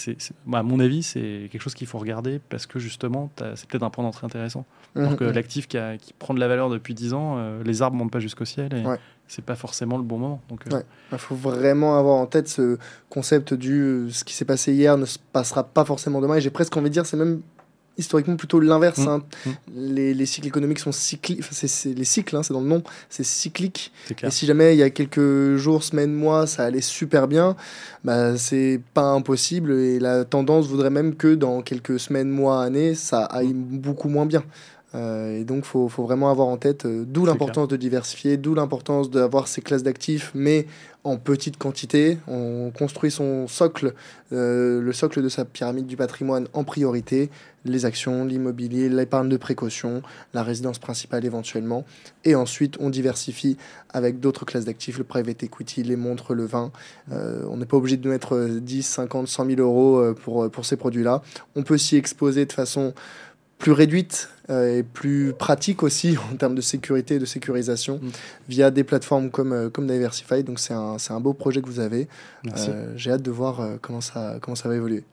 bah, à mon avis c'est quelque chose qu'il faut regarder parce que justement c'est peut-être un point d'entrée intéressant que Mhm. l'actif qui, prend de la valeur depuis 10 ans, les arbres montent pas jusqu'au ciel et Ouais. C'est pas forcément le bon moment. Donc, euh, Ouais. Il faut vraiment avoir en tête ce concept du euh, ce qui s'est passé hier ne se passera pas forcément demain. Et j'ai presque envie de dire, c'est même historiquement plutôt l'inverse. Mm. hein. Mm. Les, les cycles économiques sont cycliques. C'est- les cycles, hein, c'est dans le nom. C'est cyclique. Et si jamais il y a quelques jours, semaines, mois, ça allait super bien, bah, c'est pas impossible. Et la tendance voudrait même que dans quelques semaines, mois, années, ça aille beaucoup moins bien. Euh, et donc, il faut, faut, vraiment avoir en tête euh, d'où l'importance de diversifier, d'où l'importance d'avoir ces classes d'actifs, mais en petite quantité. On construit son socle, euh, le socle de sa pyramide du patrimoine en priorité, les actions, l'immobilier, l'épargne de précaution, la résidence principale éventuellement. Et ensuite, on diversifie avec d'autres classes d'actifs, le private equity, les montres, le vin. on n'est pas obligé de mettre 10, 50, 100 000 euros pour, pour ces produits-là. On peut s'y exposer de façon plus réduite et plus pratique aussi [laughs] en termes de sécurité et de sécurisation mm. via des plateformes comme, euh, comme Diversify. Donc c'est un, un, beau projet que vous avez. Euh, j'ai hâte de voir comment, ça, comment ça va évoluer.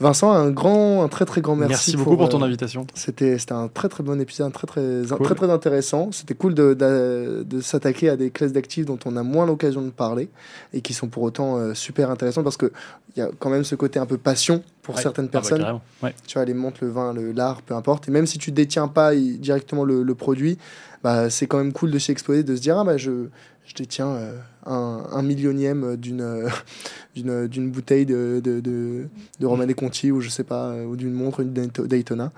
Vincent, un grand, un très très grand merci. Merci beaucoup pour, ton invitation. C'était, c'était un très très bon épisode, très très, très, très intéressant. C'était cool de, de, s'attaquer à des classes d'actifs dont on a moins l'occasion de parler et qui sont pour autant super intéressantes parce qu'il y a quand même ce côté un peu passion pour certaines ah bah, personnes. tu vois, les montres, le vin, le, l'art, peu importe. Et même si tu détiens pas directement le, le produit, bah, c'est quand même cool de s'y exposer, de se dire, ah bah je, je détiens euh, un, un, millionième d'une euh, d'une d'une bouteille de, de, de, de Romanée Conti ou je sais pas, euh, ou d'une montre, une Daytona.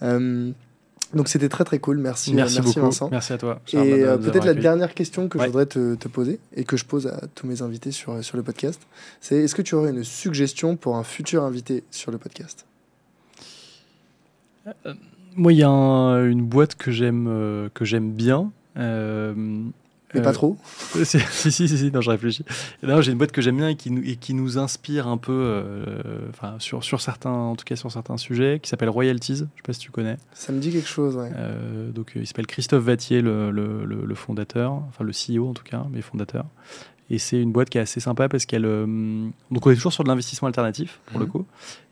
donc c'était très très cool, merci, merci, merci Vincent. Merci à toi. Et peut-être la dernière question que je voudrais te, te, poser et que je pose à tous mes invités sur, sur le podcast, c'est est-ce que tu aurais une suggestion pour un futur invité sur le podcast? Moi, il y a une boîte que j'aime que j'aime bien. Mais pas euh, trop [laughs] si, si, si, si, non, je réfléchis. J'ai une boîte que j'aime bien et qui, nous, et qui nous inspire un peu, euh, enfin, sur, sur certains, en tout cas sur certains sujets, qui s'appelle Royalties. Je sais pas si tu connais. Ça me dit quelque chose, ouais. Euh, donc, il s'appelle Christophe Vattier, le, le, le, fondateur, enfin le CEO en tout cas, mais fondateur. Et c'est une boîte qui est assez sympa parce qu'elle. donc, on est toujours sur de l'investissement alternatif, pour le mhm. coup.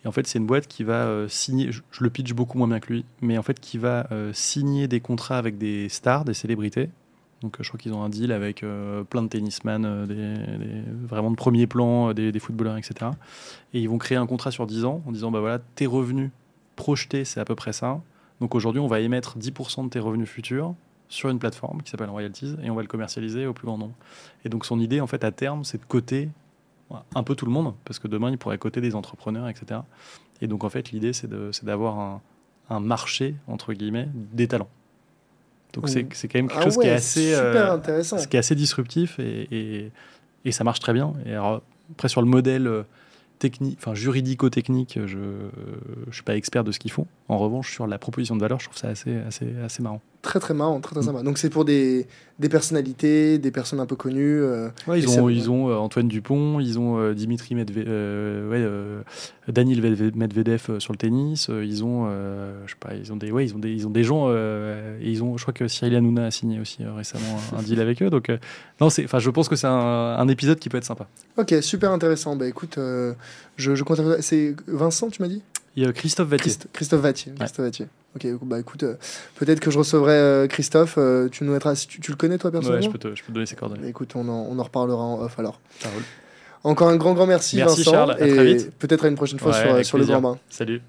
Et en fait, c'est une boîte qui va signer. Je, je, le pitch beaucoup moins bien que lui, mais en fait, qui va signer des contrats avec des stars, des célébrités, donc je crois qu'ils ont un deal avec euh, plein de tennisman, euh, vraiment de premier plan, euh, des, footballeurs, etc. Et ils vont créer un contrat sur 10 ans en disant bah voilà, tes revenus projetés, c'est à peu près ça. Donc aujourd'hui, on va émettre 10% de tes revenus futurs sur une plateforme qui s'appelle Royalties et on va le commercialiser au plus grand nombre. Et donc son idée, en fait, à terme, c'est de coter un peu tout le monde, parce que demain, il pourrait coter des entrepreneurs, etc. Et donc en fait, l'idée, c'est d'avoir un marché, entre guillemets, des talents. Donc c'est quand même quelque ah chose qui est assez, super euh, intéressant. qui est assez disruptif et, et, et, ça marche très bien. Et alors, après sur le modèle euh, technique, enfin juridico-technique, je ne suis pas expert de ce qu'ils font. En revanche, sur la proposition de valeur, je trouve ça assez, assez, assez marrant. Très très marrant, très très sympa. Donc c'est pour des, des personnalités, des personnes un peu connues. Euh, ils, ont, ils ont euh, Antoine Dupont, ils ont euh, Dimitri Medvedev, ouais, Daniel Medvedev sur le tennis. ils ont, je sais pas, ils ont des, ouais, ils ont des, ils ont des gens. et ils ont, je crois que Cyril Hanouna a signé aussi récemment un, deal avec eux. Donc non, c'est, enfin, je pense que c'est un, un, épisode qui peut être sympa. Ok, super intéressant. Bah écoute, je, je compte. C'est Vincent, tu m'as dit? Il y a Christophe Vattier. Christophe Vattier. Christophe Vattier. Ok, bah écoute, euh, peut-être que je recevrai euh, Christophe. Euh, tu nous mettras, tu, tu, le connais toi personnellement Ouais, je peux te, je peux te donner ses coordonnées. Bah, écoute, on en, on en, reparlera en off alors. Ça roule. Encore un grand, grand merci, merci Vincent. Charles, à et très vite. Peut-être à une prochaine fois sur, sur le grand bain. Salut.